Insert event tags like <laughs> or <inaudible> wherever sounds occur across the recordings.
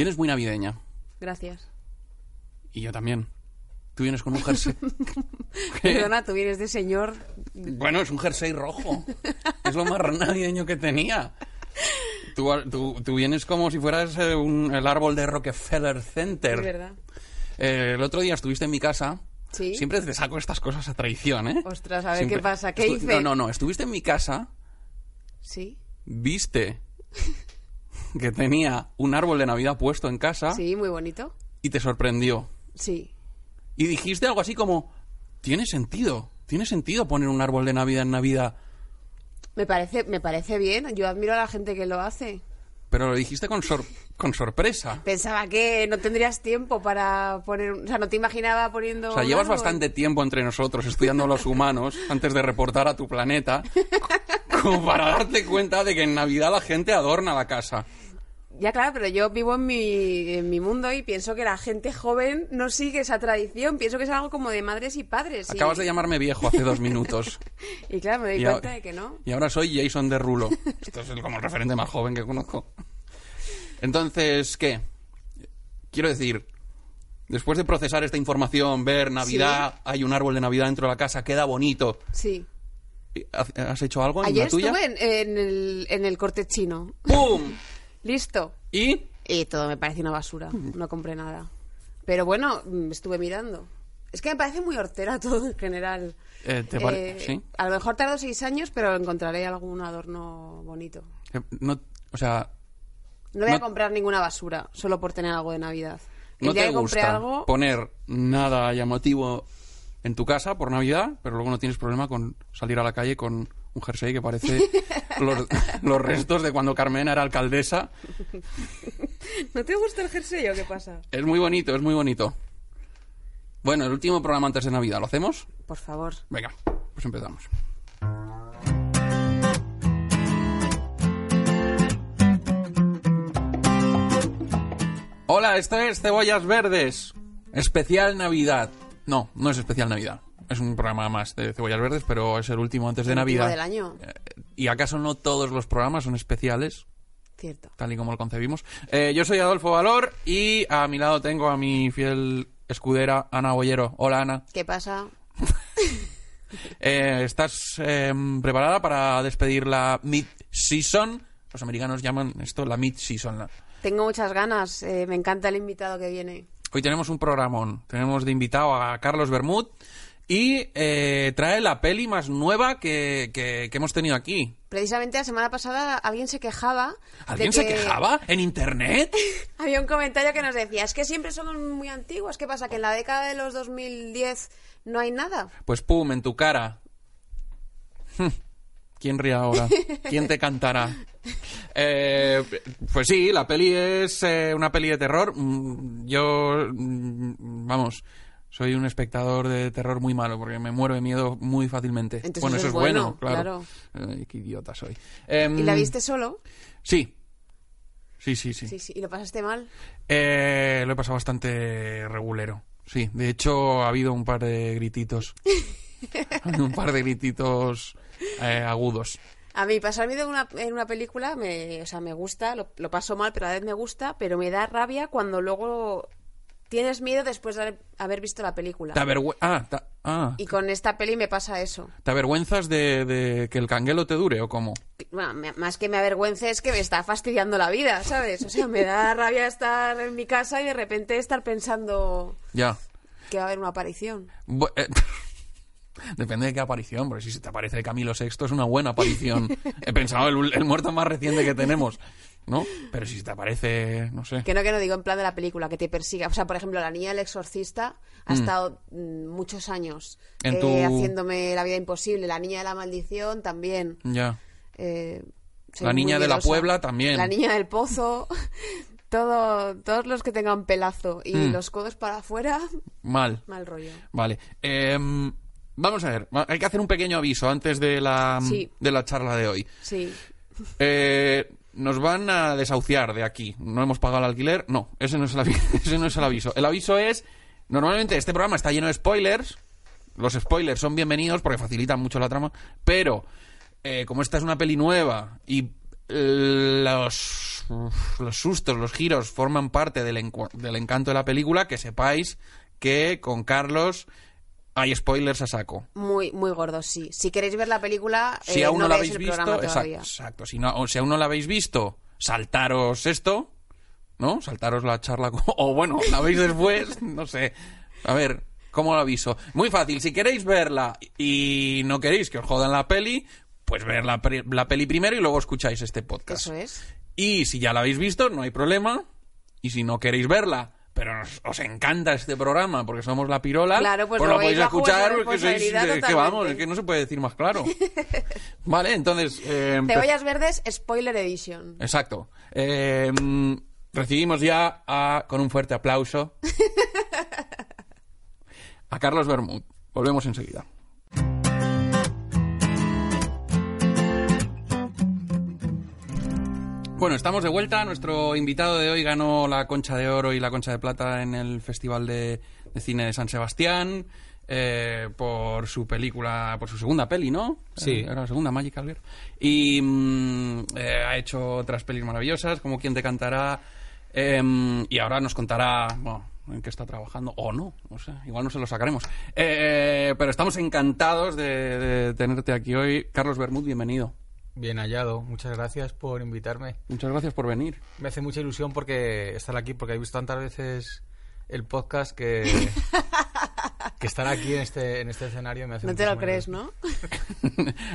Vienes muy navideña. Gracias. Y yo también. Tú vienes con un jersey. <laughs> Perdona, tú vienes de señor. Bueno, es un jersey rojo. Es lo más navideño que tenía. Tú, tú- tú vienes como si fueras eh, un- el árbol de Rockefeller Center. Es verdad. Eh, el otro día estuviste en mi casa. Sí. Siempre te saco estas cosas a traición, ¿eh? Ostras, a ver Siempre- qué pasa. ¿Qué Estu- hice? No, no, no. Estuviste en mi casa, Sí. viste <laughs> que tenía un árbol de Navidad puesto en casa Sí, muy bonito. y te sorprendió. Sí. Y dijiste algo así como, tiene sentido, tiene sentido poner un árbol de Navidad en Navidad. Me parece, me parece bien. Yo admiro a la gente que lo hace. Pero lo dijiste con, sor- con sorpresa. <laughs> Pensaba que no tendrías tiempo para poner... O sea, no te imaginaba poniendo... O sea, llevas árbol. bastante tiempo entre nosotros estudiando a los humanos antes de reportar a tu planeta, <laughs> como para darte cuenta de que en Navidad la gente adorna la casa. Ya, claro, pero yo vivo en mi, en mi mundo y pienso que la gente joven no sigue esa tradición. Pienso que es algo como de madres y padres. y- Acabas de llamarme viejo hace dos minutos. <laughs> Y claro, me doy Y, a- cuenta de que no. y ahora soy Jason Derulo. Esto es el- como el referente más joven que conozco. Entonces, ¿qué? Quiero decir, después de procesar esta información, ver Navidad, hay un árbol de Navidad dentro de la casa, queda bonito. Sí. ¿Has hecho algo en Ayer la tuya? estuve en, en el, en el corte chino. ¡Pum! <laughs> Listo. Y Y todo me parece una basura. No compré nada. Pero bueno, mm, estuve mirando. Es que me parece muy hortera <laughs> todo en general. Eh, ¿te pare- Eh, sí? A lo mejor tardo seis años, pero encontraré algún adorno bonito. Eh, no, o sea, No voy a comprar ninguna basura, solo por tener algo de Navidad. El no día te que compré gusta algo, poner nada llamativo en tu casa por Navidad, pero luego no tienes problema con salir a la calle con un jersey que parece los, <laughs> los restos de cuando Carmena era alcaldesa. ¿no te gusta el jersey o qué pasa? Es muy bonito, es muy bonito. Bueno, el último programa antes de Navidad, ¿lo hacemos? Por favor. Venga, pues empezamos. Hola, esto es Cebollas Verdes. Especial Navidad. No, no es especial Navidad. Es un programa más de Cebollas Verdes, pero es el último antes de El Navidad. del año. Eh, ¿Y acaso no todos los programas son especiales? Cierto. tal y como lo concebimos. Eh, yo soy Adolfo Valor y a mi lado tengo a mi fiel escudera Ana Bollero. Hola Ana. ¿Qué pasa? <laughs> Eh, ¿Estás eh, preparada para despedir la mid-season? Los americanos llaman esto la mid-season. Tengo muchas ganas. me encanta el invitado que viene. Hoy tenemos un programón. Tenemos de invitado a Carlos Bermud y eh, trae la peli más nueva que, que- que hemos tenido aquí. Precisamente la semana pasada alguien se quejaba. de ¿Alguien se que- quejaba en internet? <laughs> Había un comentario que nos decía, es que siempre son muy antiguos. ¿Qué pasa? ¿Que en la década de los 2010 no hay nada? Pues pum, en tu cara. Hm, ¿Quién ríe ahora? ¿Quién te cantará? Eh, pues sí, la peli es eh, una peli de terror. Mm, Yo, mm, vamos, soy un espectador de terror muy malo porque me muero de miedo muy fácilmente. Entonces bueno, eso es bueno, bueno, claro. Ay, qué idiota soy. Em, ¿Y la viste solo? Sí. Sí, sí, sí. Sí, sí. ¿Y lo pasaste mal? Eh, lo he pasado bastante regulero. Sí, de hecho ha habido un par de grititos. <laughs> un par de grititos eh, agudos. A mí pasar miedo en una, en una película me, o sea, me gusta, lo, lo paso mal, pero a la vez me gusta, pero me da rabia cuando luego tienes miedo después de haber, visto la película. ¿Te, avergüe- ah, ta- ah, Y con esta peli me pasa eso. ¿te avergüenzas de, de que el canguelo te dure o cómo? Bueno, me- más que me avergüence es que me está fastidiando la vida, ¿sabes? O sea, me da <laughs> rabia estar en mi casa y de repente estar pensando Ya. que va a haber una aparición. Bu- eh, <laughs> Depende de qué aparición, porque si se te aparece Camilo VI es una buena aparición. <laughs> He pensado el, el muerto más reciente que tenemos, ¿no? Pero si te aparece, no sé. Que no, que no digo en plan de la película, que te persiga. O sea, por ejemplo, la niña del exorcista ha estado mm, muchos años eh, tu- haciéndome la vida imposible. La niña de la maldición también. Ya. Eh, La niña de la. Puebla también. La niña del pozo. <laughs> Todo, todos los que tengan pelazo y Mm. los codos para afuera, Mal. mal rollo. Vale. Em, vamos a ver. Hay que hacer un pequeño aviso antes de la, Sí. de la charla de hoy. Sí. Eh, nos van a desahuciar de aquí. No hemos pagado el alquiler. No, ese no es el, avi- <laughs> ese no es el aviso. El aviso es, normalmente este programa está lleno de spoilers. Los spoilers son bienvenidos porque facilitan mucho la trama. Pero, eh, como esta es una peli nueva y los, los sustos, los giros forman parte del, del encanto de la película, que sepáis que con Carlos hay spoilers a saco. Muy, muy gordo, sí. Si queréis ver la película, Si eh, aún no, la habéis el visto, programa exacto, todavía. exacto. Si, no, o si aún no la habéis visto, saltaros esto, ¿no? Saltaros la charla, <laughs> o bueno, la veis después, <laughs> no sé. A ver, ¿cómo lo aviso? Muy fácil, si queréis verla y no queréis que os jodan la peli, pues ver la, la peli primero y luego escucháis este podcast. Eso es. Y si ya la habéis visto, no hay problema. Y si no queréis verla, pero os, os encanta este programa porque somos la pirola, Claro, pues lo lo podéis escuchar porque sois, eh, que vamos, es que no se puede decir más claro. <laughs> vale, entonces... eh, Cebollas verdes, spoiler edition. Exacto. Eh, recibimos ya a- con un fuerte aplauso <laughs> a Carlos Bermud. Volvemos enseguida. Bueno, estamos de vuelta. Nuestro invitado de hoy ganó la Concha de Oro y la Concha de Plata en el Festival de, de Cine de San Sebastián eh, por su película, por su segunda peli, ¿no? Sí. Eh, Era la segunda, Magical Girl. Y mm, eh, ha hecho otras pelis maravillosas, como Quien te cantará. em, y ahora nos contará bueno, en qué está trabajando, o no, no sé, igual no se lo sacaremos. Eh, pero estamos encantados de, de tenerte aquí hoy. Carlos Bermud, bienvenido. Bien hallado, muchas gracias por invitarme. Muchas gracias por venir. Me hace mucha ilusión porque estar aquí, porque he visto tantas veces el podcast que, <laughs> que estar aquí en este, en este escenario me hace No te lo crees, ilusión.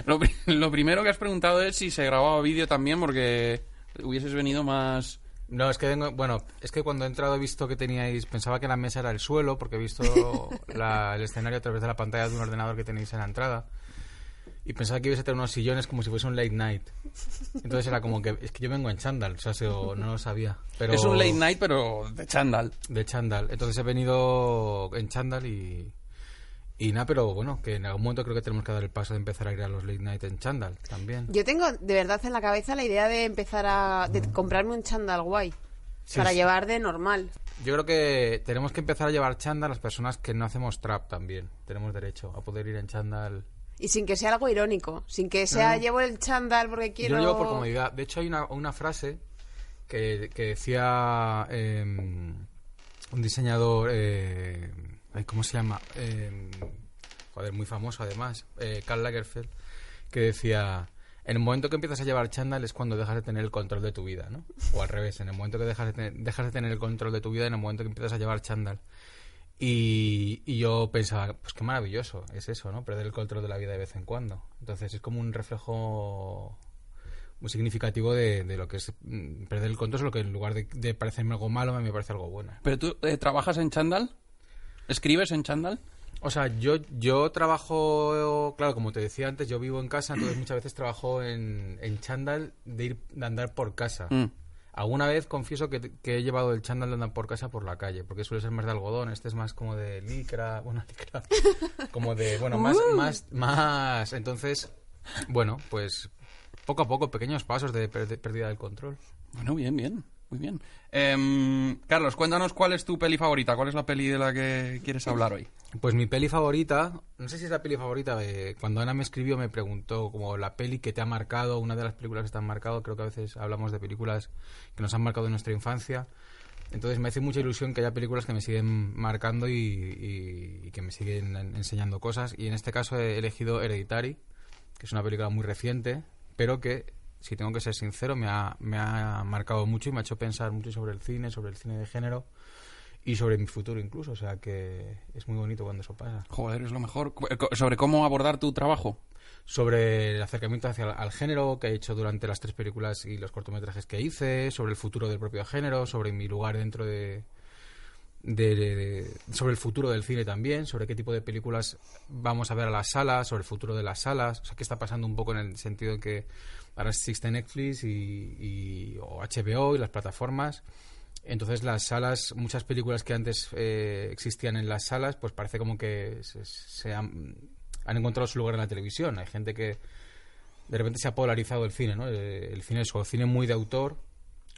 ¿no? <laughs> lo primero que has preguntado es si se grababa vídeo también, porque hubieses venido más... No, es que vengo, bueno, es que cuando he entrado he visto que teníais, pensaba que la mesa era el suelo, porque he visto <laughs> la- el escenario a través de la pantalla de un ordenador que tenéis en la entrada. Y pensaba que ibas a tener unos sillones como si fuese un late night. Entonces era como que, es que yo vengo en chándal, o sea, se- o no lo sabía. Pero Es un late night, pero de chándal. De chándal. Entonces he venido en chándal y, y nada, pero bueno, que en algún momento creo que tenemos que dar el paso de empezar a ir a los late night en chándal también. Yo tengo de verdad en la cabeza la idea de empezar a de comprarme un chándal guay Sí, para sí. llevar de normal. Yo creo que tenemos que empezar a llevar chándal las personas que no hacemos trap también. Tenemos derecho a poder ir en chándal. Y sin que sea algo irónico, sin que sea llevo el chándal porque quiero Yo lo llevo por comodidad. De hecho, hay una, una frase que, que decía eh, un diseñador. Eh, ¿Cómo se llama? Eh, joder, muy famoso además. eh, Karl Lagerfeld. Que decía. En el momento que empiezas a llevar chándal es cuando dejas de tener el control de tu vida, ¿no? O al revés, en el momento que dejas de, tener, dejas de tener el control de tu vida, en el momento que empiezas a llevar chándal. Y, y yo pensaba, pues qué maravilloso es eso, ¿no? Perder el control de la vida de vez en cuando. Entonces es como un reflejo muy significativo de, de lo que es mm, perder el control, lo que en lugar de, de parecerme algo malo, a mí me parece algo bueno. ¿Pero tú eh, trabajas en chándal? ¿Escribes en chándal? O sea, yo, yo trabajo, claro, como te decía antes, yo vivo en casa, entonces muchas veces trabajo en, en chándal de ir de andar por casa. Mm. Alguna vez confieso que, que he llevado el chándal de andar por casa por la calle, porque suele ser más de algodón, este es más como de licra, <laughs> bueno, licra, como de, bueno, más, más, más, entonces, bueno, pues poco a poco, pequeños pasos de per- pérdida del control. Bueno, bien, bien. Muy bien. Em, Carlos, cuéntanos cuál es tu peli favorita. ¿Cuál es la peli de la que quieres hablar hoy? Pues mi peli favorita, no sé si es la peli favorita, eh, cuando Ana me escribió me preguntó como la peli que te ha marcado, una de las películas que te han marcado, creo que a veces hablamos de películas que nos han marcado en nuestra infancia. Entonces me hace mucha ilusión que haya películas que me siguen marcando y, que me siguen en- enseñando cosas. Y en este caso he elegido Hereditary, que es una película muy reciente, pero que, si tengo que ser sincero, me ha, me ha marcado mucho y me ha hecho pensar mucho sobre el cine, sobre el cine de género y sobre mi futuro incluso. O sea que es muy bonito cuando eso pasa. Joder, es lo mejor. Co- ¿Sobre cómo abordar tu trabajo? Sobre el acercamiento hacia el, al género que he hecho durante las tres películas y los cortometrajes que hice, sobre el futuro del propio género, sobre mi lugar dentro de, de- de- de- sobre el futuro del cine también, sobre qué tipo de películas vamos a ver a las salas, sobre el futuro de las salas, o sea, qué está pasando un poco en el sentido que ahora existe Netflix y, y- o HBO y las plataformas. Entonces las salas, muchas películas que antes eh, existían en las salas, pues parece como que se, han, encontrado su lugar en la televisión. Hay gente que de repente se ha polarizado el cine, ¿no? Eh, El cine es o cine muy de autor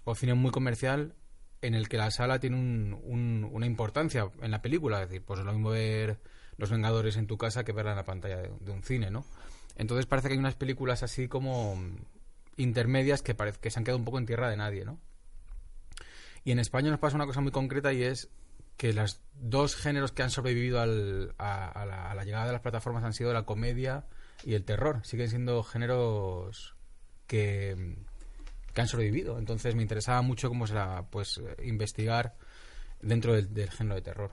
o cine muy comercial en el que la sala tiene un- un- una importancia en la película. Es decir, pues es lo mismo ver Los Vengadores en tu casa que verla en la pantalla de, de un cine, ¿no? Entonces parece que hay unas películas así como intermedias que que se han quedado un poco en tierra de nadie, ¿no? Y en España nos pasa una cosa muy concreta y es que los dos géneros que han sobrevivido al- a, a la, a la llegada de las plataformas han sido la comedia y el terror. Siguen siendo géneros que, que han sobrevivido. Entonces me interesaba mucho cómo será pues investigar dentro del, del género de terror.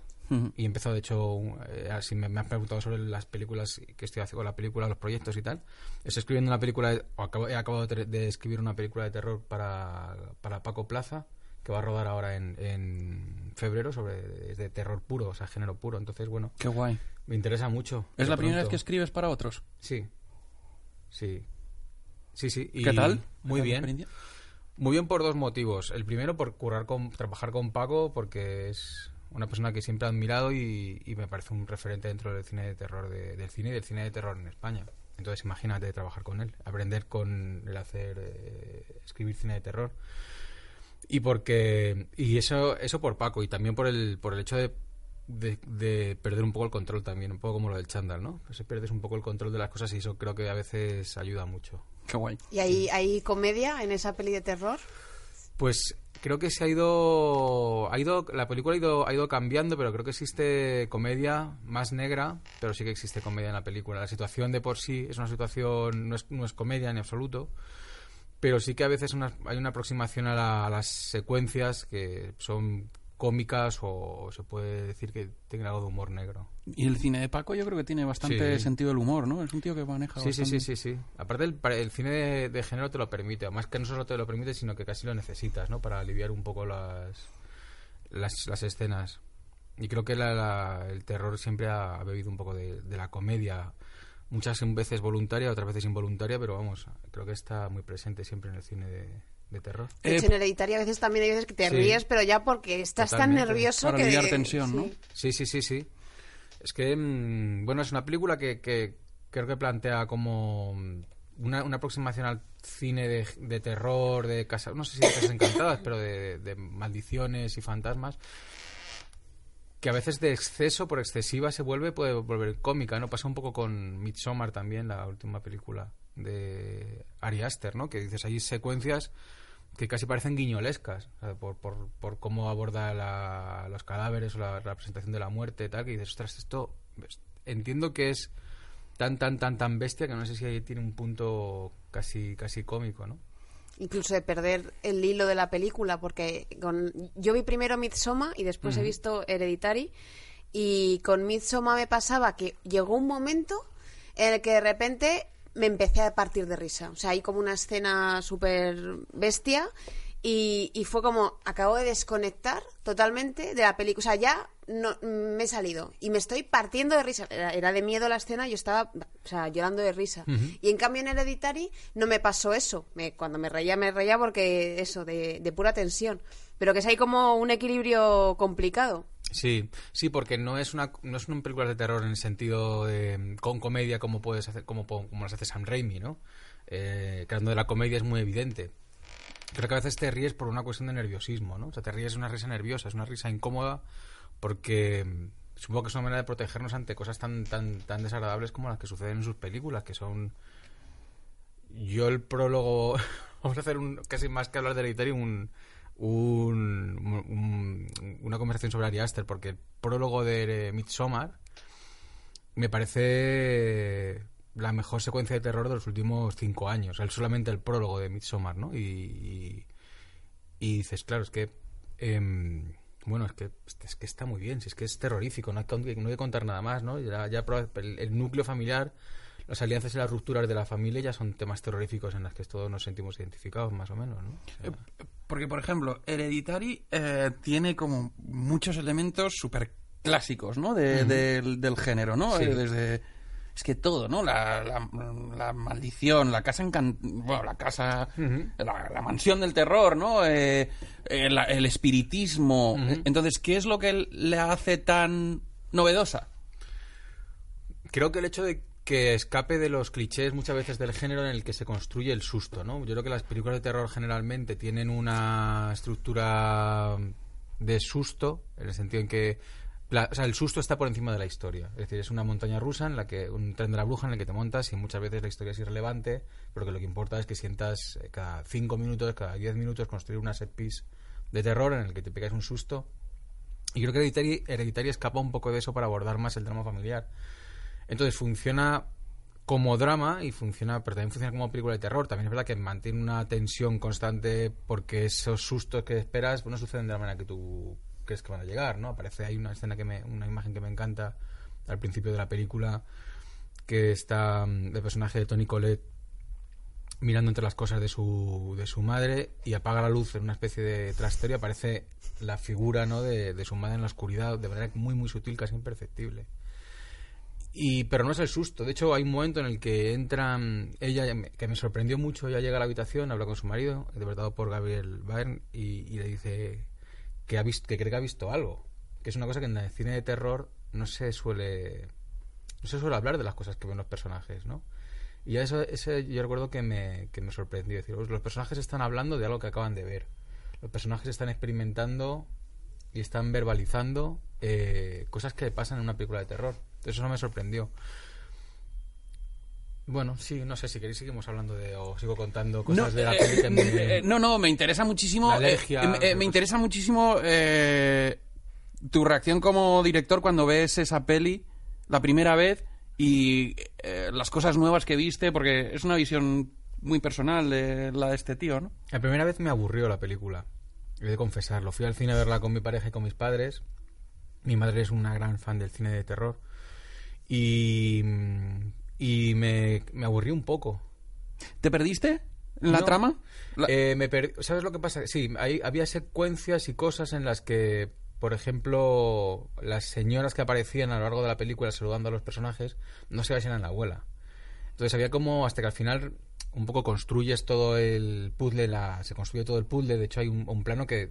Y he empezado, de hecho, eh, así me, me has preguntado sobre las películas que estoy haciendo, la película, los proyectos y tal. Estoy escribiendo una película, de- o acabo- he acabado de, de escribir una película de terror para, para Paco Plaza, que va a rodar ahora en, en febrero, sobre es de terror puro, o sea, género puro. Entonces, bueno, Qué guay. me interesa mucho. ¿Es la primera vez que escribes para otros? Sí. Sí. Sí, sí. y ¿Qué tal? Muy ¿Qué tal la bien. Muy bien por dos motivos. El primero, por currar con, trabajar con Paco, porque es una persona que siempre he admirado y, y me parece un referente dentro del cine de terror, de- del cine y del cine de terror en España. Entonces, imagínate trabajar con él, aprender con el hacer, eh, escribir cine de terror. Y porque, y eso, eso por Paco, y también por el, por el hecho de, de, de perder un poco el control también, un poco como lo del chándal, ¿no? Pues pierdes un poco el control de las cosas y eso creo que a veces ayuda mucho. Qué guay. ¿Y hay, hay comedia en esa peli de terror? Pues creo que se ha ido, ha ido, la película ha ido, ha ido cambiando, pero creo que existe comedia más negra, pero sí que existe comedia en la película. La situación de por sí es una situación, no es, no es comedia en absoluto, pero sí que a veces una- hay una aproximación a, la- a las secuencias que son cómicas o, se puede decir que tienen algo de humor negro. Y el cine de Paco yo creo que tiene bastante Sí. sentido del humor, ¿no? Es un tío que maneja Sí, sí, bastante. sí, sí, sí. Aparte, el, el cine de, de género te lo permite. Más que no solo te lo permite, sino que casi lo necesitas, ¿no? Para aliviar un poco las, las, las escenas. Y creo que la- la- el terror siempre ha, ha bebido un poco de, de la comedia. Muchas veces voluntaria, otras veces involuntaria, pero vamos, creo que está muy presente siempre en el cine de, de terror. De Eh, hecho, en Hereditaria a veces también hay veces que te Sí. ríes, pero ya porque estás Totalmente. tan nervioso Para que... aliviar tensión, ¿no? Sí, sí, sí, sí. Es que, mm, bueno, es una película que, que creo que plantea como mm, una, una aproximación al cine de, de terror, de casa, no sé si de casas encantadas, pero de, de maldiciones y fantasmas, que a veces de exceso, por excesiva, se vuelve, puede volver cómica, ¿no? Pasa un poco con Midsommar también, la última película de Ari Aster, ¿no? Que dices, hay secuencias que casi parecen guiñolescas por, por, por cómo aborda la- los cadáveres o la representación de la muerte tal que dices ostras esto es- entiendo que es tan tan tan tan bestia que no sé si ahí tiene un punto casi casi cómico no Incluso de perder el hilo de la película, porque con... yo vi primero Midsommar y después he visto Hereditary, y con Midsommar me pasaba que llegó un momento en el que de repente me empecé a partir de risa. O sea, hay como una escena súper bestia y, y fue como, acabo de desconectar totalmente de la película. O sea, ya no, me he salido y me estoy partiendo de risa. Era, era de miedo la escena, yo estaba o sea, llorando de risa. Y en cambio en Hereditary no me pasó eso. Me, cuando me reía, me reía porque eso, de, de pura tensión. Pero que es ahí como un equilibrio complicado. sí sí porque no es una no es una película de terror en el sentido de con comedia como puedes hacer como como las hace Sam Raimi no eh, que de la comedia es muy evidente creo que a veces te ríes por una cuestión de nerviosismo, ¿no? O sea, te ríes una risa nerviosa, es una risa incómoda porque mm, supongo que es una manera de protegernos ante cosas tan tan tan desagradables como las que suceden en sus películas, que son yo el prólogo <laughs> vamos a hacer un casi más que hablar de Hereditary un, un- un- una conversación sobre Ari Aster porque el prólogo de Midsommar me parece la mejor secuencia de terror de los últimos cinco años. El, solamente el prólogo de Midsommar, ¿no? Y, y, dices, claro, es que... em, bueno, es que, es que está muy bien, si es que es terrorífico, no hay, que- no hay que contar nada más, ¿no? Ya, ya el, el núcleo familiar, las alianzas y las rupturas de la familia ya son temas terroríficos en los que todos nos sentimos identificados, más o menos, ¿no? O sea, Porque, por ejemplo, Hereditary eh, tiene como muchos elementos súper clásicos, ¿no? De- del, del género, ¿no? Sí. Eh, desde... Es que todo, ¿no? La, la, la maldición, la casa encan- Bueno, la casa... la, la mansión del terror, ¿no? Eh, eh, el espiritismo. Eh, Entonces, ¿qué es lo que le hace tan novedosa? Creo que el hecho de que escape de los clichés muchas veces del género en el que se construye el susto, ¿no? Yo creo que las películas de terror generalmente tienen una estructura de susto, en el sentido en que el susto está por encima de la historia. Es decir, es una montaña rusa en la que un tren de la bruja en el que te montas y muchas veces la historia es irrelevante, porque lo que importa es que sientas eh, cada cinco minutos, cada diez minutos construir una set piece de terror en el que te pegas un susto. Y creo que Hereditary, Hereditary escapa un poco de eso para abordar más el drama familiar. Entonces funciona como drama y funciona, pero también funciona como película de terror. También es verdad que mantiene una tensión constante porque esos sustos que esperas no suceden de la manera que tú crees que van a llegar, ¿no? Aparece hay una escena que me, una imagen que me encanta al principio de la película que está mm, el personaje de Tony Collette mirando entre las cosas de su, de su madre y apaga la luz en una especie de trastero y aparece la figura ¿no? de, de su madre en la oscuridad de manera muy muy sutil, casi imperceptible. Y, pero no es el susto. De hecho, hay un momento en el que entra mm, ella, que me sorprendió mucho. Ella llega a la habitación, habla con su marido, interpretado por Gabriel Byrne, y le dice que, ha visto, que cree que ha visto algo. Que es una cosa que en el cine de terror no se suele no se suele hablar de las cosas que ven los personajes, ¿no? Y eso, ese yo recuerdo que me, que me sorprendió. Decir, "Pues los personajes están hablando de algo que acaban de ver. Los personajes están experimentando y están verbalizando eh, cosas que pasan en una película de terror. Eso me sorprendió. Bueno, sí, no sé si queréis seguimos hablando de o sigo contando cosas No, de la eh, peli que me- eh, no, no, me interesa muchísimo. La eh, alergia, eh, eh, me interesa muchísimo eh, tu reacción como director cuando ves esa peli la primera vez y eh, las cosas nuevas que viste, porque es una visión muy personal de la de este tío, ¿no? La primera vez me aburrió la película, he de confesarlo. Fui al cine a verla con mi pareja y con mis padres. Mi madre es una gran fan del cine de terror. Y, y me, me aburrí un poco. ¿Te perdiste en la No. trama? La- Eh, me per- ¿Sabes lo que pasa? Sí, hay- había secuencias y cosas en las que, por ejemplo, las señoras que aparecían a lo largo de la película saludando a los personajes no se veían eran la abuela. Entonces había como hasta que al final un poco construyes todo el puzzle, la, se construye todo el puzzle. De hecho hay un, un plano que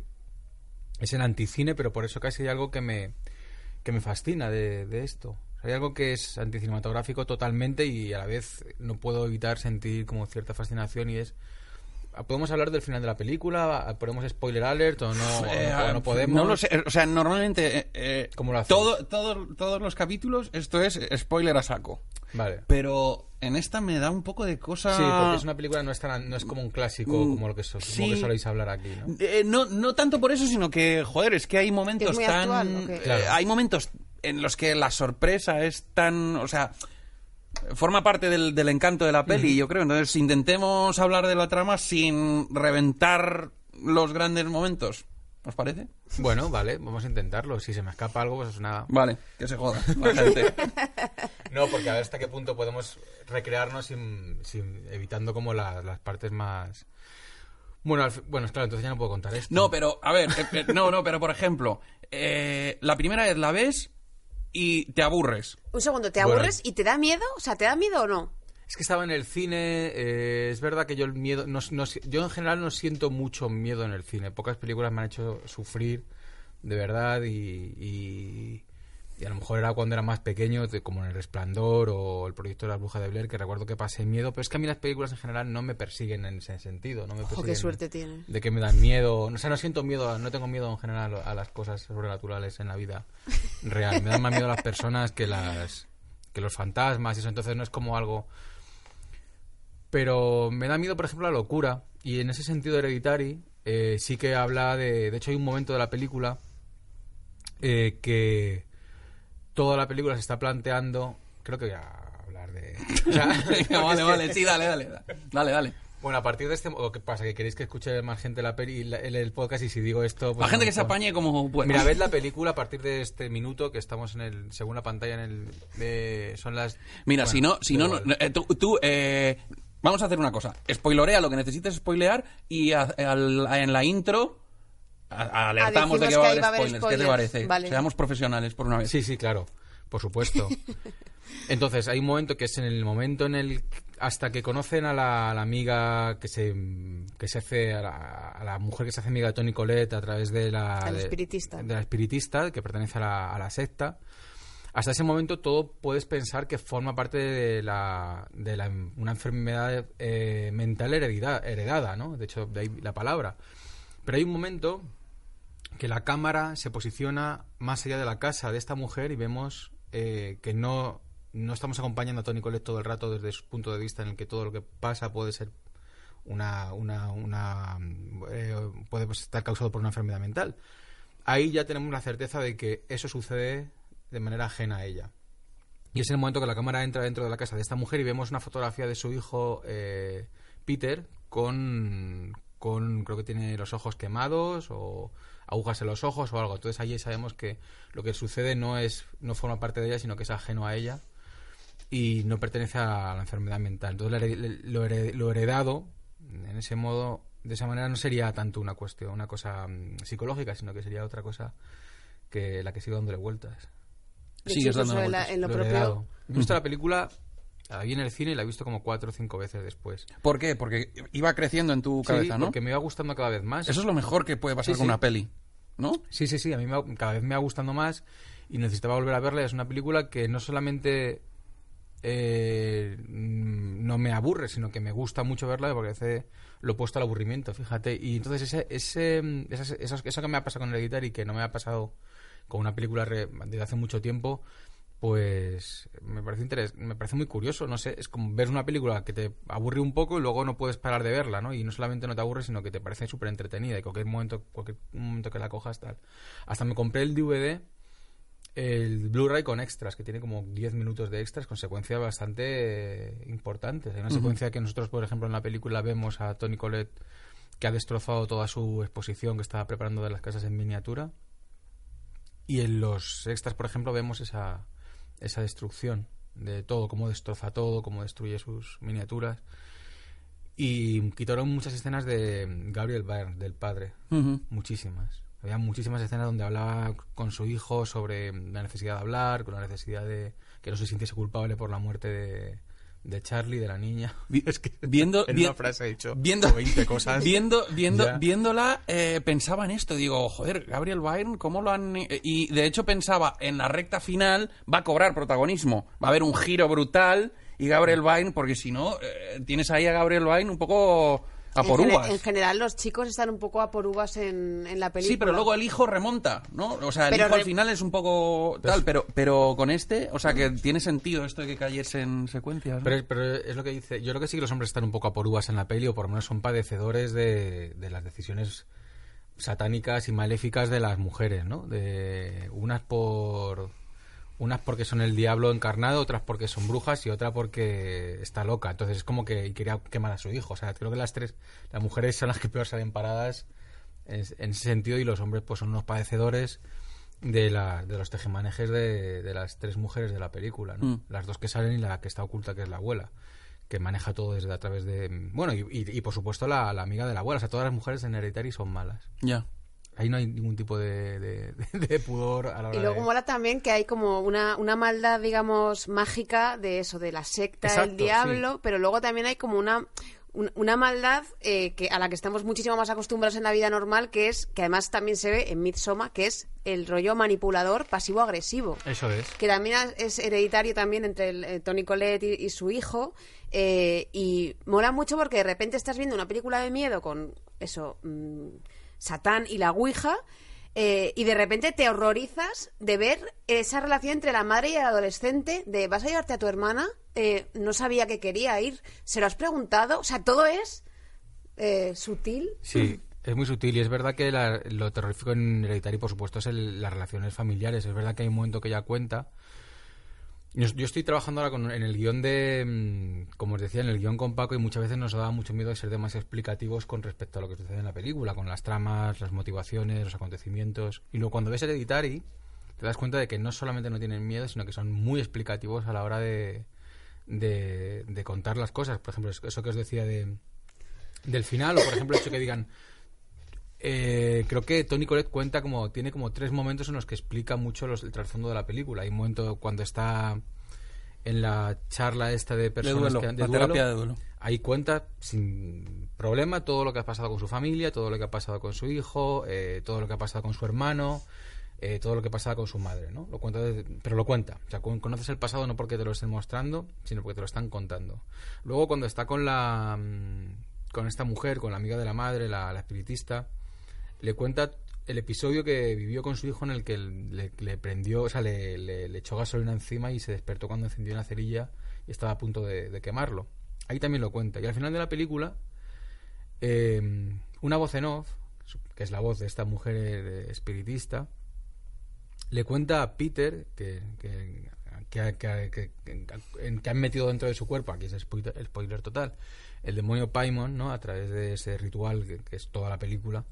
es el anticine, pero por eso casi hay algo que me, que me fascina de, de esto. Hay algo que es anticinematográfico totalmente y a la vez no puedo evitar sentir como cierta fascinación y es... ¿Podemos hablar del final de la película? ¿Ponemos spoiler alert o no, o Eh, no- o no podemos? No lo sé. O sea, normalmente. eh, eh, ¿Cómo lo todo, todo- todos los capítulos, esto es spoiler a saco. Vale. Pero en esta me da un poco de cosa. Sí, porque es una película no es, tan- no es como un clásico Mm, como lo que, so- como sí. que soléis hablar aquí, ¿no? Eh, no, no tanto por eso, sino que, joder, es que hay momentos ¿Es muy tan. actual eh, Claro. hay momentos en los que la sorpresa es tan. O sea. Forma parte del, del encanto de la peli, yo creo. Entonces, intentemos hablar de la trama sin reventar los grandes momentos. ¿Os parece? Bueno, vale, vamos a intentarlo. Si se me escapa algo, pues es una... Vale, que se joda. <laughs> No, porque a ver hasta qué punto podemos recrearnos sin, sin- evitando como la- las partes más... Bueno, al bueno, claro, entonces ya no puedo contar esto. No, pero, a ver, eh, eh, no, no, pero por ejemplo, eh, la primera vez la ves y te aburres. Un segundo, ¿te Bueno. aburres y te da miedo? O sea, ¿te da miedo o no? Es que estaba en el cine, eh, es verdad que yo el miedo, no, no- yo en general no siento mucho miedo en el cine. Pocas películas me han hecho sufrir de verdad y, y, y a lo mejor era cuando era más pequeño, como en El Resplandor o El Proyecto de la Bruja de Blair, que recuerdo que pasé miedo, pero es que a mí las películas en general no me persiguen en ese sentido. No me Ojo, persiguen qué suerte tiene. De que me dan miedo, o sea, no siento miedo, no tengo miedo en general a las cosas sobrenaturales en la vida real. Me dan más miedo las personas que las que los fantasmas y eso, entonces no es como algo pero me da miedo, por ejemplo, la locura. Y en ese sentido, Hereditary eh, sí que habla de. De hecho, hay un momento de la película eh, que toda la película se está planteando. Creo que voy a hablar de. <laughs> o sea, vale, <laughs> vale, sí, dale, dale. Dale, dale. Bueno, a partir de este. ¿O qué pasa? ¿Que queréis que escuche más gente la peli, la- el, el podcast? Y si digo esto. pues La gente no, que se apañe como pueda. Mira, ved la <laughs> película a partir de este minuto que estamos en el. Según la pantalla, en el. de- son las. Mira, bueno, si no, si no, no, eh, tú, tú, eh, vamos a hacer una cosa. Spoilorea lo que necesites spoilear y a- al- en la intro a- alertamos de que va a haber va a haber spoilers. ¿Qué te spoilers. parece? Vale. Seamos profesionales por una vez. Sí, sí, claro, por supuesto. <laughs> Entonces, hay un momento que es en el momento en el hasta que conocen a la, a la amiga que se que se hace a la, a la mujer que se hace amiga de Tony Colette a través de la de- espiritista. de la espiritista que pertenece a la, a la secta. Hasta ese momento todo puedes pensar que forma parte de la de la, una enfermedad eh, mental heredida- heredada, ¿no? De hecho, de ahí la palabra. Pero hay un momento que la cámara se posiciona más allá de la casa de esta mujer y vemos eh, que no, no estamos acompañando a Tony Colette todo el rato desde su punto de vista en el que todo lo que pasa puede ser una, una, una eh, puede estar causado por una enfermedad mental. Ahí ya tenemos la certeza de que eso sucede de manera ajena a ella. Y es el momento que la cámara entra dentro de la casa de esta mujer y vemos una fotografía de su hijo eh, Peter con, con, creo que tiene los ojos quemados o agujas en los ojos o algo. Entonces allí sabemos que lo que sucede no es no forma parte de ella, sino que es ajeno a ella y no pertenece a la enfermedad mental. Entonces lo heredado en ese modo, de esa manera no sería tanto una cuestión, una cosa mm, psicológica, sino que sería otra cosa que la que sigo dándole vueltas. Sigues dándole vueltas. en lo, Lo propio. heredado. He visto la película, la vi en el cine y la he visto como cuatro o cinco veces después. ¿Por qué? Porque iba creciendo en tu cabeza, sí, ¿no? porque me iba gustando cada vez más. Eso es lo mejor que puede pasar Sí, con sí. una peli, ¿no? Sí, sí, sí, a mí me cada vez me va gustando más y necesitaba volver a verla. Es una película que no solamente eh, mm, no me aburre, sino que me gusta mucho verla porque hace lo opuesto al aburrimiento, fíjate. Y entonces ese, ese, esas- eso que me ha pasado con el editar y que no me ha pasado con una película re- desde hace mucho tiempo, pues me parece interes- me parece muy curioso, no sé, es como ver una película que te aburre un poco y luego no puedes parar de verla, ¿no? Y no solamente no te aburre, sino que te parece súper entretenida y cualquier momento, cualquier momento que la cojas tal. Hasta me compré el DVD, el Blu-ray con extras, que tiene como 10 minutos de extras con secuencias bastante eh, importantes. Hay una secuencia que nosotros, por ejemplo, en la película vemos a Tony Collette que ha destrozado toda su exposición que estaba preparando de las casas en miniatura. Y en los extras, por ejemplo, vemos esa, esa destrucción de todo, cómo destroza todo, cómo destruye sus miniaturas. Y quitaron muchas escenas de Gabriel Byrne, del padre, muchísimas. Había muchísimas escenas donde hablaba con su hijo sobre la necesidad de hablar, con la necesidad de que no se sintiese culpable por la muerte de, de Charlie, de la niña. Es que <laughs> Viendo, en vi- una frase he dicho viendo, como 20 cosas. <laughs> viendo, viendo, viéndola, eh, pensaba en esto. Digo, joder, Gabriel Byrne, ¿cómo lo han...? eh, Y de hecho pensaba, en la recta final va a cobrar protagonismo. Va a haber un giro brutal y Gabriel Byrne, porque si no, eh, tienes ahí a Gabriel Byrne un poco a por en, uvas. en general, los chicos están un poco a por uvas en, en la película. Sí, pero luego el hijo remonta, ¿no? O sea, el Pero hijo al final es un poco tal, pero, pero con este, o sea, que tiene sentido esto de que cayese en secuencias. ¿no? Pero, pero es lo que dice. Yo creo que sí que los hombres están un poco a por uvas en la peli, o por lo menos son padecedores de, de las decisiones satánicas y maléficas de las mujeres, ¿no? De unas por unas porque son el diablo encarnado, otras porque son brujas y otra porque está loca. Entonces es como que quería quemar a su hijo. O sea, creo que las tres, las mujeres son las que peor salen paradas en, en ese sentido y los hombres pues son unos padecedores de, la, de los tejemanejes de, de las tres mujeres de la película, ¿no? Mm. Las dos que salen y la que está oculta, que es la abuela, que maneja todo desde a través de... Bueno, y, y- y, por supuesto la, la amiga de la abuela. O sea, todas las mujeres en Hereditary son malas. Ya. Ahí no hay ningún tipo de, de- pudor a la hora Y luego de... mola también que hay como una, una maldad, digamos, mágica de eso, de la secta, Exacto, del diablo, pero luego también hay como una, un- una maldad eh, que a la que estamos muchísimo más acostumbrados en la vida normal, que es, que además también se ve en Midsommar, que es el rollo manipulador pasivo-agresivo. Eso es. que también es hereditario también entre el, eh, Tony Collette y, y su hijo eh, y mola mucho porque de repente estás viendo una película de miedo con eso mm, Satán y la Ouija eh, y de repente te horrorizas de ver esa relación entre la madre y el adolescente de vas a llevarte a tu hermana Eh, no sabía que quería ir se lo has preguntado o sea todo es eh, sutil Sí, es muy sutil y es verdad que la- lo terrorífico en Hereditary, por supuesto, es el- las relaciones familiares. Es verdad que hay un momento que ella cuenta. Yo, estoy trabajando ahora con- en el guion de, mm, como os decía, en el guion con Paco y muchas veces nos daba mucho miedo de ser demasiado explicativos con respecto a lo que sucede en la película, con las tramas, las motivaciones, los acontecimientos. Y luego cuando ves Hereditary, te das cuenta de que no solamente no tienen miedo, sino que son muy explicativos a la hora de, de, de contar las cosas. Por ejemplo, eso que os decía de, del final, o por ejemplo el hecho que digan eh, creo que Tony Collette cuenta como tiene como tres momentos en los que explica mucho los- el trasfondo de la película. Hay un momento cuando está en la charla esta de De personas duelo, que, de duelo, terapia de duelo. ahí cuenta sin problema todo lo que ha pasado con su familia, todo lo que ha pasado con su hijo, eh, todo lo que ha pasado con su hermano, eh, todo lo que ha pasado con su madre, ¿no? Lo cuenta, desde- pero lo cuenta. O sea, con- conoces el pasado no porque te lo estén mostrando, sino porque te lo están contando. Luego cuando está con la mm, con esta mujer, con la amiga de la madre, la, la espiritista, le cuenta el episodio que vivió con su hijo en el que le, prendió, o sea, le, le- echó gasolina encima y se despertó cuando encendió una cerilla y estaba a punto de, quemarlo. Ahí también lo cuenta. Y al final de la película, eh, una voz en off, que es la voz de esta mujer eh, espiritista, le cuenta a Peter que, que, que, que- han metido dentro de su cuerpo, aquí es spoiler, spoiler total, el demonio Paimon, ¿no? A través de ese ritual que es toda la película,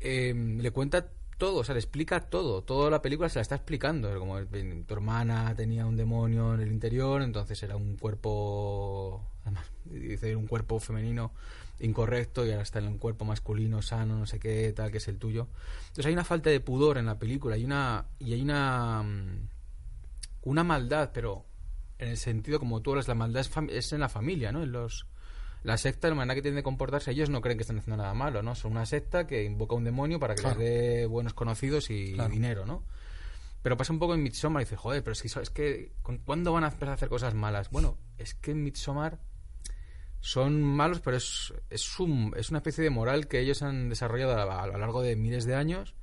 eh, le cuenta todo, o sea, le explica todo, toda la película se la está explicando, como tu hermana tenía un demonio en el interior, entonces era un cuerpo, además, dice un cuerpo femenino incorrecto y ahora está en un cuerpo masculino sano, no sé qué, tal, que es el tuyo. Entonces hay una falta de pudor en la película, hay una y hay una mm, una maldad, pero en el sentido como tú hablas, la maldad es, es en la familia, ¿no? En los la secta, la manera que tienen de comportarse, ellos no creen que están haciendo nada malo, ¿no? Son una secta que invoca a un demonio para que Claro. les dé buenos conocidos y Claro. dinero, ¿no? Pero pasa un poco en Midsommar y dice, joder, pero es que, es que ¿con- ¿cuándo van a empezar a hacer cosas malas? Bueno, es que en Midsommar son malos, pero es, es, un- es una especie de moral que ellos han desarrollado a, a lo largo de miles de años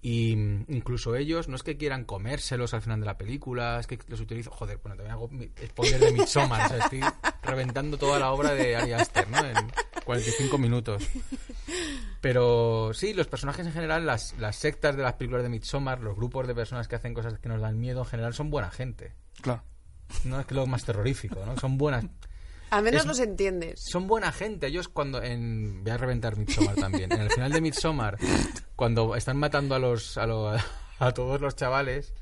y mm, incluso ellos no es que quieran comérselos al final de la película, es que los utilizo. Joder, bueno, también hago spoiler de Midsommar, o sea, estoy reventando toda la obra de Ari Aster, ¿no? En 45 minutos. Pero sí, los personajes en general, las, las sectas de las películas de Midsommar, los grupos de personas que hacen cosas que nos dan miedo, en general son buena gente. Claro. No es que lo más terrorífico, ¿no? Son buenas, Al menos Es- los entiendes. son buena gente. Ellos cuando en voy a reventar Midsommar también. En el final de Midsommar, cuando están matando a los a, lo- <laughs> a todos los chavales,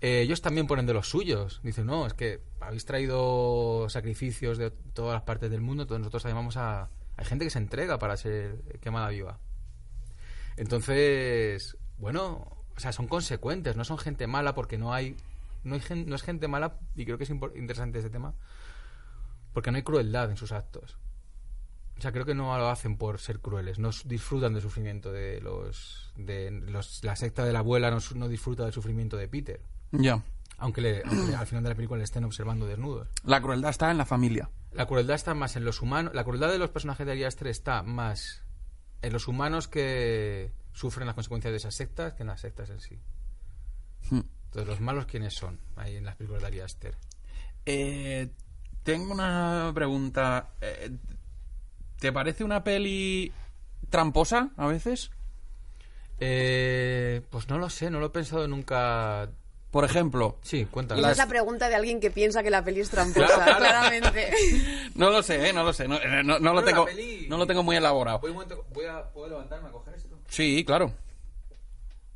eh, ellos también ponen de los suyos. Dicen, no, es que habéis traído sacrificios de todas las partes del mundo, entonces nosotros llamamos a hay gente que se entrega para ser quemada viva. Entonces, bueno, o sea, son consecuentes, no son gente mala porque no hay no hay no es gente mala y creo que es interesante ese tema porque no hay crueldad en sus actos. O sea, creo que no lo hacen por ser crueles, no disfrutan del sufrimiento de los... De los la secta de la abuela no, su- no disfruta del sufrimiento de Peter, Ya. aunque, le, aunque <clears throat> al final de la película le estén observando desnudos. La crueldad está en la familia. La crueldad está más en los humanos, la crueldad de los personajes de Ari Aster está más en los humanos que sufren las consecuencias de esas sectas que en las sectas en sí. Hmm. Entonces, ¿los malos quiénes son ahí en las películas de Ari Aster? Eh, tengo una pregunta. Eh, ¿Te parece una peli tramposa a veces? Eh, pues no lo sé, no lo he pensado nunca. Por ejemplo, Sí, cuéntame. Esa es la pregunta de alguien que piensa que la peli es tramposa, Claro, claro. claramente. <laughs> no lo sé, eh, no lo sé. No, eh, no- no lo tengo, peli- no lo tengo muy elaborado. Voy un momento, voy a, ¿puedo levantarme a coger esto? Sí, claro.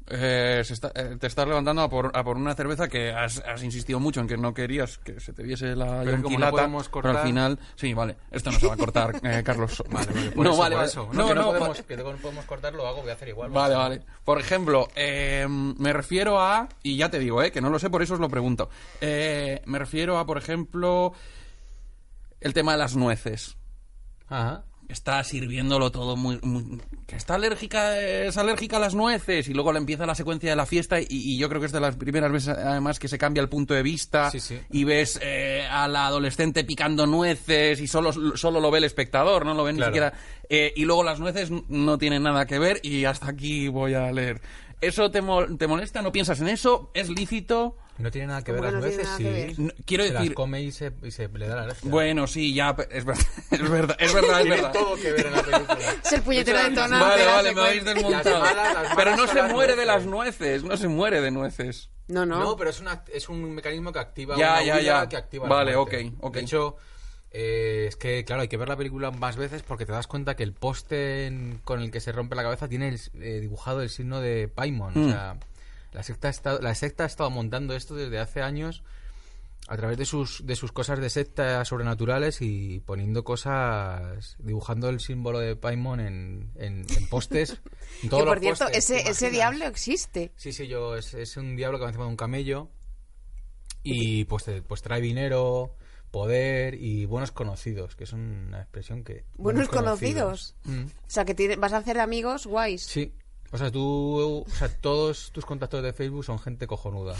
Eh, se está- eh, te estás levantando a por, a por una cerveza que has, has insistido mucho en que no querías que se te viese la no yonquilata, pero al final... Sí, vale. Esto no se va a cortar, <laughs> eh, Carlos. Vale, vale, <laughs> por no, eso, vale, por vale. eso. No, No, que no, no, podemos, pa- que no podemos cortar, lo hago, voy a hacer igual. Vale, vale. Por ejemplo, eh, me refiero a... Y ya te digo, eh, que no lo sé, por eso os lo pregunto. Eh, me refiero a, por ejemplo, el tema de las nueces. Ajá. Está sirviéndolo todo muy, muy- que está alérgica es alérgica a las nueces y luego le empieza la secuencia de la fiesta y, y yo creo que es de las primeras veces además que se cambia el punto de vista Sí, sí. y ves eh, a la adolescente picando nueces y solo, solo lo ve el espectador no lo ven Claro. ni siquiera eh, y luego las nueces no tienen nada que ver y hasta aquí voy a leer. Eso te, mol- te molesta no piensas en eso es lícito No tiene nada que ver ¿Cómo las no nueces, sí. No, quiero Se las decir come y se, y se le da la alergia. bueno sí ya <laughs> es verdad es verdad es verdad, es verdad. todo que ver en la película. <laughs> Es el puñetero detonante. Vale, vale, me habéis secuencia. desmontado. Las malas- las Pero no se muere de las nueces, no se muere de nueces. No, no. No, pero es, una, es un mecanismo que activa Ya, una ya, ya. que activa Vale, ok, ok. De hecho, eh, es que, claro, hay que ver la película más veces porque te das cuenta que el poste en- con el que se rompe la cabeza tiene el- eh, dibujado el signo de Paimon. Mm. O sea, la secta, ha estado, la secta ha estado montando esto desde hace años a través de sus, de sus cosas de secta sobrenaturales y poniendo cosas, dibujando el símbolo de Paimon en, en, en postes. en <laughs> todos que por los cierto, postes, ¿te ese, ese diablo existe. Sí, sí, yo es, es un diablo que va encima de un camello y pues, te- pues trae dinero, poder y buenos conocidos, que es una expresión que... Buenos conocidos. Mm, O sea, que tiene- vas a hacer amigos guays. sí. O sea, tú, o sea, todos tus contactos de Facebook son gente cojonuda.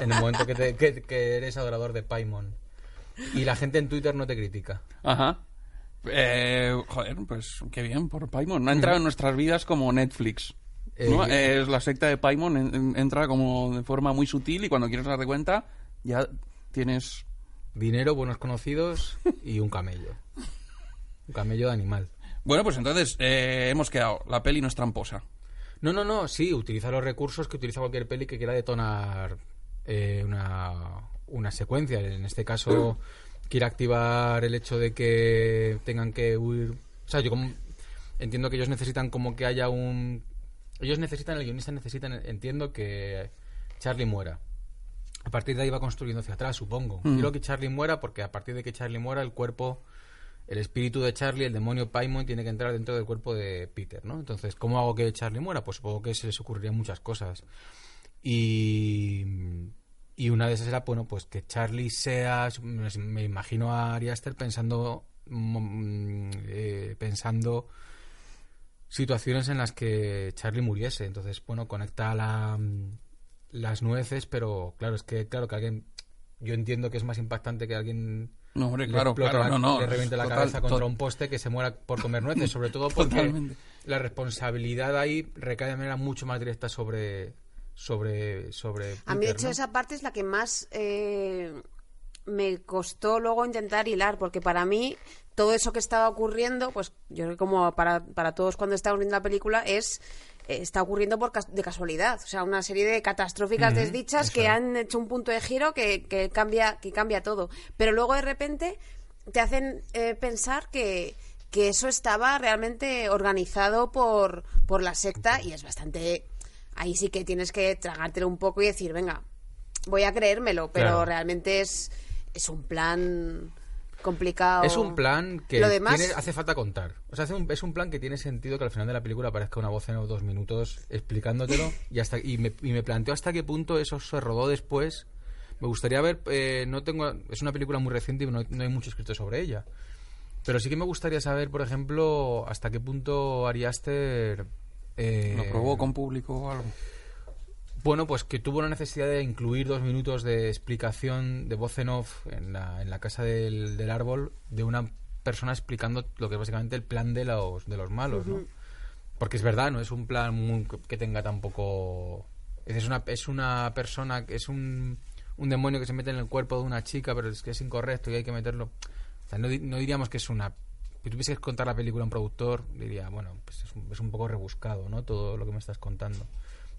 en el momento que, te- que- que eres adorador de Paimon. Y la gente en Twitter no te critica. Ajá. Eh, joder, pues qué bien por Paimon. Ha entrado en nuestras vidas como Netflix. ¿no? Eh, es la secta de Paimon, en- en- entra como de forma muy sutil y cuando quieres darte cuenta ya tienes... Dinero, buenos conocidos y un camello. Un camello de animal. Bueno, pues entonces eh, hemos quedado. La peli no es tramposa. No, no, no, sí, utiliza los recursos que utiliza cualquier peli que quiera detonar eh, una, una secuencia. En este caso, quiere activar el hecho de que tengan que huir. O sea, yo como- entiendo que ellos necesitan como que haya un. Ellos necesitan, el guionista necesita, entiendo que Charlie muera. A partir de ahí va construyendo hacia atrás, supongo. Quiero que Charlie muera porque a partir de que Charlie muera, el cuerpo el espíritu de Charlie, el demonio Paimon, tiene que entrar dentro del cuerpo de Peter, ¿no? Entonces, ¿cómo hago que Charlie muera? Pues supongo que se les ocurrirían muchas cosas. Y, y una de esas era, bueno, pues que Charlie sea, me imagino a Ari Aster pensando, mm, eh, pensando situaciones en las que Charlie muriese. Entonces, bueno, conecta la, las nueces, pero claro, es que, claro, que alguien, yo entiendo que es más impactante que alguien No, hombre, claro, explote claro, la- no, no. le reviente la total, cabeza contra un poste que se muera por comer nueces, sobre todo <laughs> porque Totalmente. la responsabilidad ahí recae de manera mucho más directa sobre sobre sobre A mí, de hecho, ¿no? esa parte es la que más eh, me costó luego intentar hilar, porque para mí todo eso que estaba ocurriendo, pues yo creo que como para, para todos cuando estamos viendo la película, es está ocurriendo por cas- de casualidad. O sea, una serie de catastróficas desdichas que es. han hecho un punto de giro que, que cambia, que cambia todo. Pero luego de repente te hacen eh, pensar que que eso estaba realmente organizado por, por la secta y es bastante... Ahí sí que tienes que tragártelo un poco y decir, venga, voy a creérmelo, pero Claro. realmente es, es un plan complicado. Es un plan que Lo demás- tiene- hace falta contar. O sea, hace un- es un plan que tiene sentido que al final de la película aparezca una voz en los dos minutos explicándotelo y hasta y me, y me planteo hasta qué punto eso se rodó después. Me gustaría ver, eh, no tengo, es una película muy reciente y no, no hay mucho escrito sobre ella. Pero sí que me gustaría saber, por ejemplo, hasta qué punto Ari Aster eh, ¿Lo probó con público o algo? Bueno, pues que tuvo la necesidad de incluir dos minutos de explicación de voz en off en la, en la casa del, del árbol de una persona explicando lo que es básicamente el plan de los, de los malos, ¿no? Porque es verdad, no es un plan muy- que tenga tampoco... Es una, es una persona, es un, un demonio que se mete en el cuerpo de una chica, pero es que es incorrecto y hay que meterlo... O sea, no, no diríamos que es una... Si tuvieses que contar la película a un productor, diría, bueno, pues es un, es un poco rebuscado, ¿no? Todo lo que me estás contando.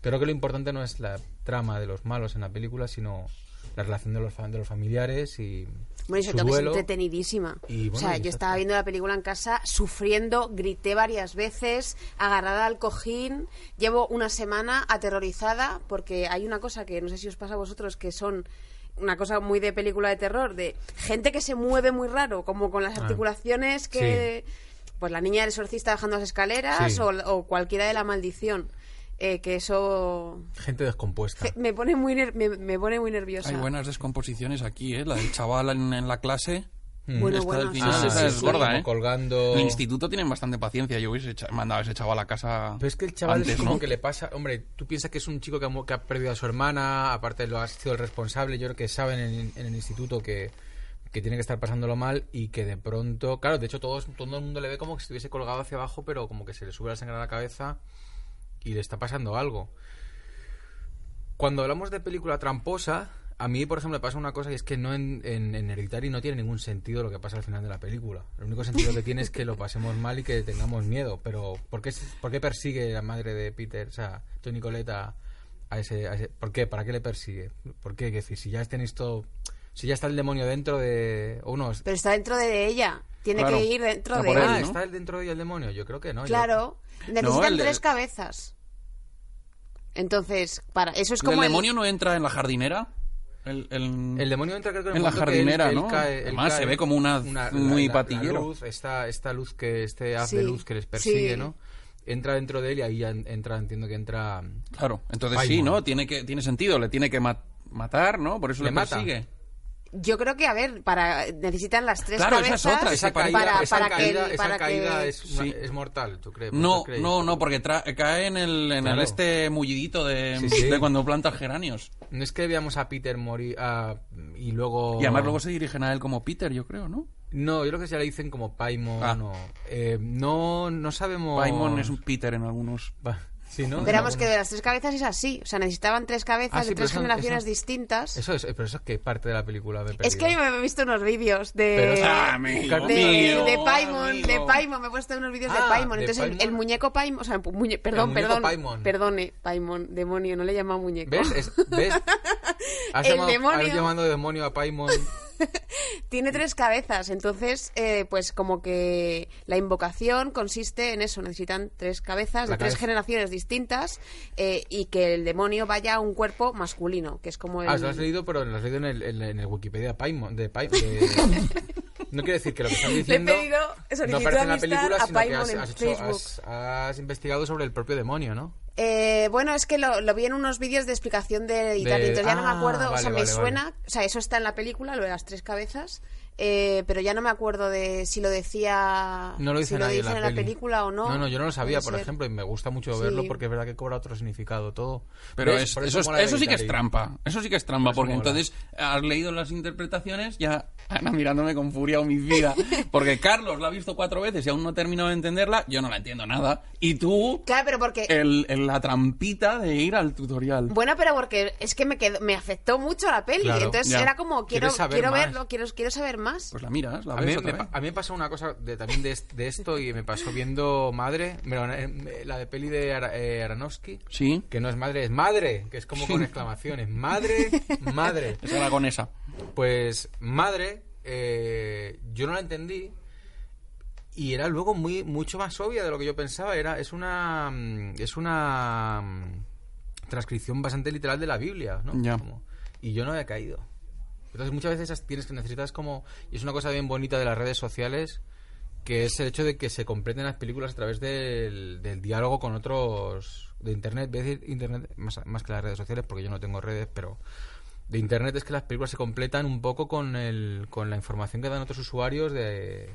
Creo que lo importante no es la trama de los malos en la película, sino la relación de los, de los familiares y Bueno, y su sobre todo que es entretenidísima. Y, o sea, yo estaba viendo la película en casa sufriendo, grité varias veces, agarrada al cojín. Llevo una semana aterrorizada porque hay una cosa que no sé si os pasa a vosotros que son una cosa muy de película de terror, de gente que se mueve muy raro, como con las Ah. articulaciones que... Pues la niña del exorcista bajando las escaleras Sí. o, o cualquiera de la maldición. Eh, que eso Gente descompuesta. me pone muy ner- me, me pone muy nerviosa. Hay buenas descomposiciones aquí, ¿eh? La del chaval en, en la clase. Bueno, Esta bueno, del sí, final, sí, sí, es sí. gorda, ¿eh? colgando. En el instituto tienen bastante paciencia. Yo hubiese mandado a ese chaval a casa. Pero es que el chaval antes, es como ¿no? que le pasa. Hombre, tú piensas que es un chico que ha, mu- que ha perdido a su hermana, aparte lo ha sido el responsable. Yo creo que saben en, en el instituto que, que tiene que estar pasándolo mal y que de pronto. Claro, de hecho, todos, todo el mundo le ve como que estuviese colgado hacia abajo, pero como que se le sube la sangre a la cabeza y le está pasando algo. Cuando hablamos de película tramposa, a mí, por ejemplo, me pasa una cosa y es que no en, en, en Hereditary no tiene ningún sentido lo que pasa al final de la película. El único sentido que tiene es que lo pasemos mal y que tengamos miedo. Pero ¿por qué, por qué persigue la madre de Peter, o sea, Tony Coletta, a ese, a ese- ¿Por qué? ¿Para qué le persigue? ¿Por qué? Es decir, si ya tenéis todo... Si ya está el demonio dentro de... O no, Pero está dentro de ella. Tiene Claro. que ir dentro Está de por él. él, ¿no? ¿está dentro de ella el demonio? Yo creo que no. yo- Claro, necesitan de- tres cabezas. Entonces, para eso es ¿El como el- demonio no entra en la jardinera? El, el- El demonio entra creo que en, En la que él- jardinera, él ¿no? cae- él Además, cae. se ve como una- muy la- patillero. la luz, esta, esta luz que este haz de luz que les persigue, sí. ¿no? Entra dentro de él y ahí ya en- entra, entiendo que entra. Claro, entonces Paimon. sí, ¿no? Tiene, que, tiene sentido, le tiene que ma- matar, ¿no? Por eso Le le, mata. persigue. Yo creo que a ver, para necesitan las tres Claro, esa es otra, Esa caída, para, esa para que caída, el- esa para caída que- es, una- Sí. es mortal, ¿tú crees? No, no, no, porque tra- cae en el, en el este mullidito de, Sí, sí. de cuando plantas geranios. No es que veamos a Peter morir ah, y luego. Y además luego se dirigen a él como Peter, yo creo, ¿no? No, yo creo que ya le dicen como Paimon Ah. o... eh, no, no sabemos... Paimon es un Peter en algunos. Sí, En que de las tres cabezas es así. O sea, necesitaban tres cabezas Ah, sí, de pero tres eso- generaciones eso- distintas. Eso es, pero eso es que parte de la película me he es que perdido. me he visto unos vídeos Pero de... es- Ah, amigo de, mío, de Paimon, amigo. de Paimon, me he puesto unos vídeos Ah, de Paimon. de Entonces el- muñeco Paimon, o sea, muñe- perdón, muñeco perdón, Paimon. perdone, Paimon, demonio, no le llama muñeco. ¿Ves? Es- ¿Ves? <laughs> Has El llamado, demonio. has llamado demonio a Paimon. <laughs> Tiene tres cabezas, entonces, eh, pues como que la invocación consiste en eso, necesitan tres cabezas de tres generaciones distintas eh, y que el demonio vaya a un cuerpo masculino, que es como el... Ah, lo has leído, pero lo has leído en el, en, en el Wikipedia Paimon. De Paimon de- <laughs> No quiere decir que lo que están Le he diciendo pedido no aparece en la película, sino que hecho- has- has investigado sobre el propio demonio, ¿no? Eh, bueno, es que lo, lo vi en unos vídeos de explicación de Italia, De- entonces ya no me ah, acuerdo, o vale, sea, me vale, suena, o sea, eso está en la película, lo de las tres cabezas, eh, pero ya no me acuerdo de si lo decía, No lo dice si lo nadie dicen en la, peli. película o no. No, no, yo no lo sabía, por ser. ejemplo, y me gusta mucho Sí. verlo porque es verdad que cobra otro significado todo. Pero es- Por eso, es- eso sí que es trampa. Eso sí que es trampa, Por eso porque mola. entonces has leído las interpretaciones, ya Ana mirándome con furia homicida. <laughs> Porque Carlos la ha visto cuatro veces y aún no terminado de entenderla, yo no la entiendo nada. Y tú, Claro, pero porque... el, el- la trampita de ir al tutorial. Bueno, pero porque es que me quedó, me afectó mucho la peli, Claro, entonces ya. era como, quiero, quiero más. verlo, quiero, quiero saber más. Pues la miras, la A mí, ves me, otra pa- vez. a mí me pasó una cosa de, también de, est- de esto y me pasó viendo Madre, bueno, eh, la de peli de Ara- eh, Aronofsky, Sí, que no es madre, es madre, que es como con exclamaciones. Madre, madre. <laughs> es aragonesa. Pues madre, eh, yo no la entendí y era luego muy mucho más obvia de lo que yo pensaba. Era es una mm, es una mm, transcripción bastante literal de la Biblia, ¿no? Ya. Como- y yo no había caído. Entonces muchas veces tienes que necesitas como y es una cosa bien bonita de las redes sociales que es el hecho de que se completen las películas a través del, del diálogo con otros de internet, voy a decir internet más, más que las redes sociales porque yo no tengo redes, pero de internet es que las películas se completan un poco con el con la información que dan otros usuarios de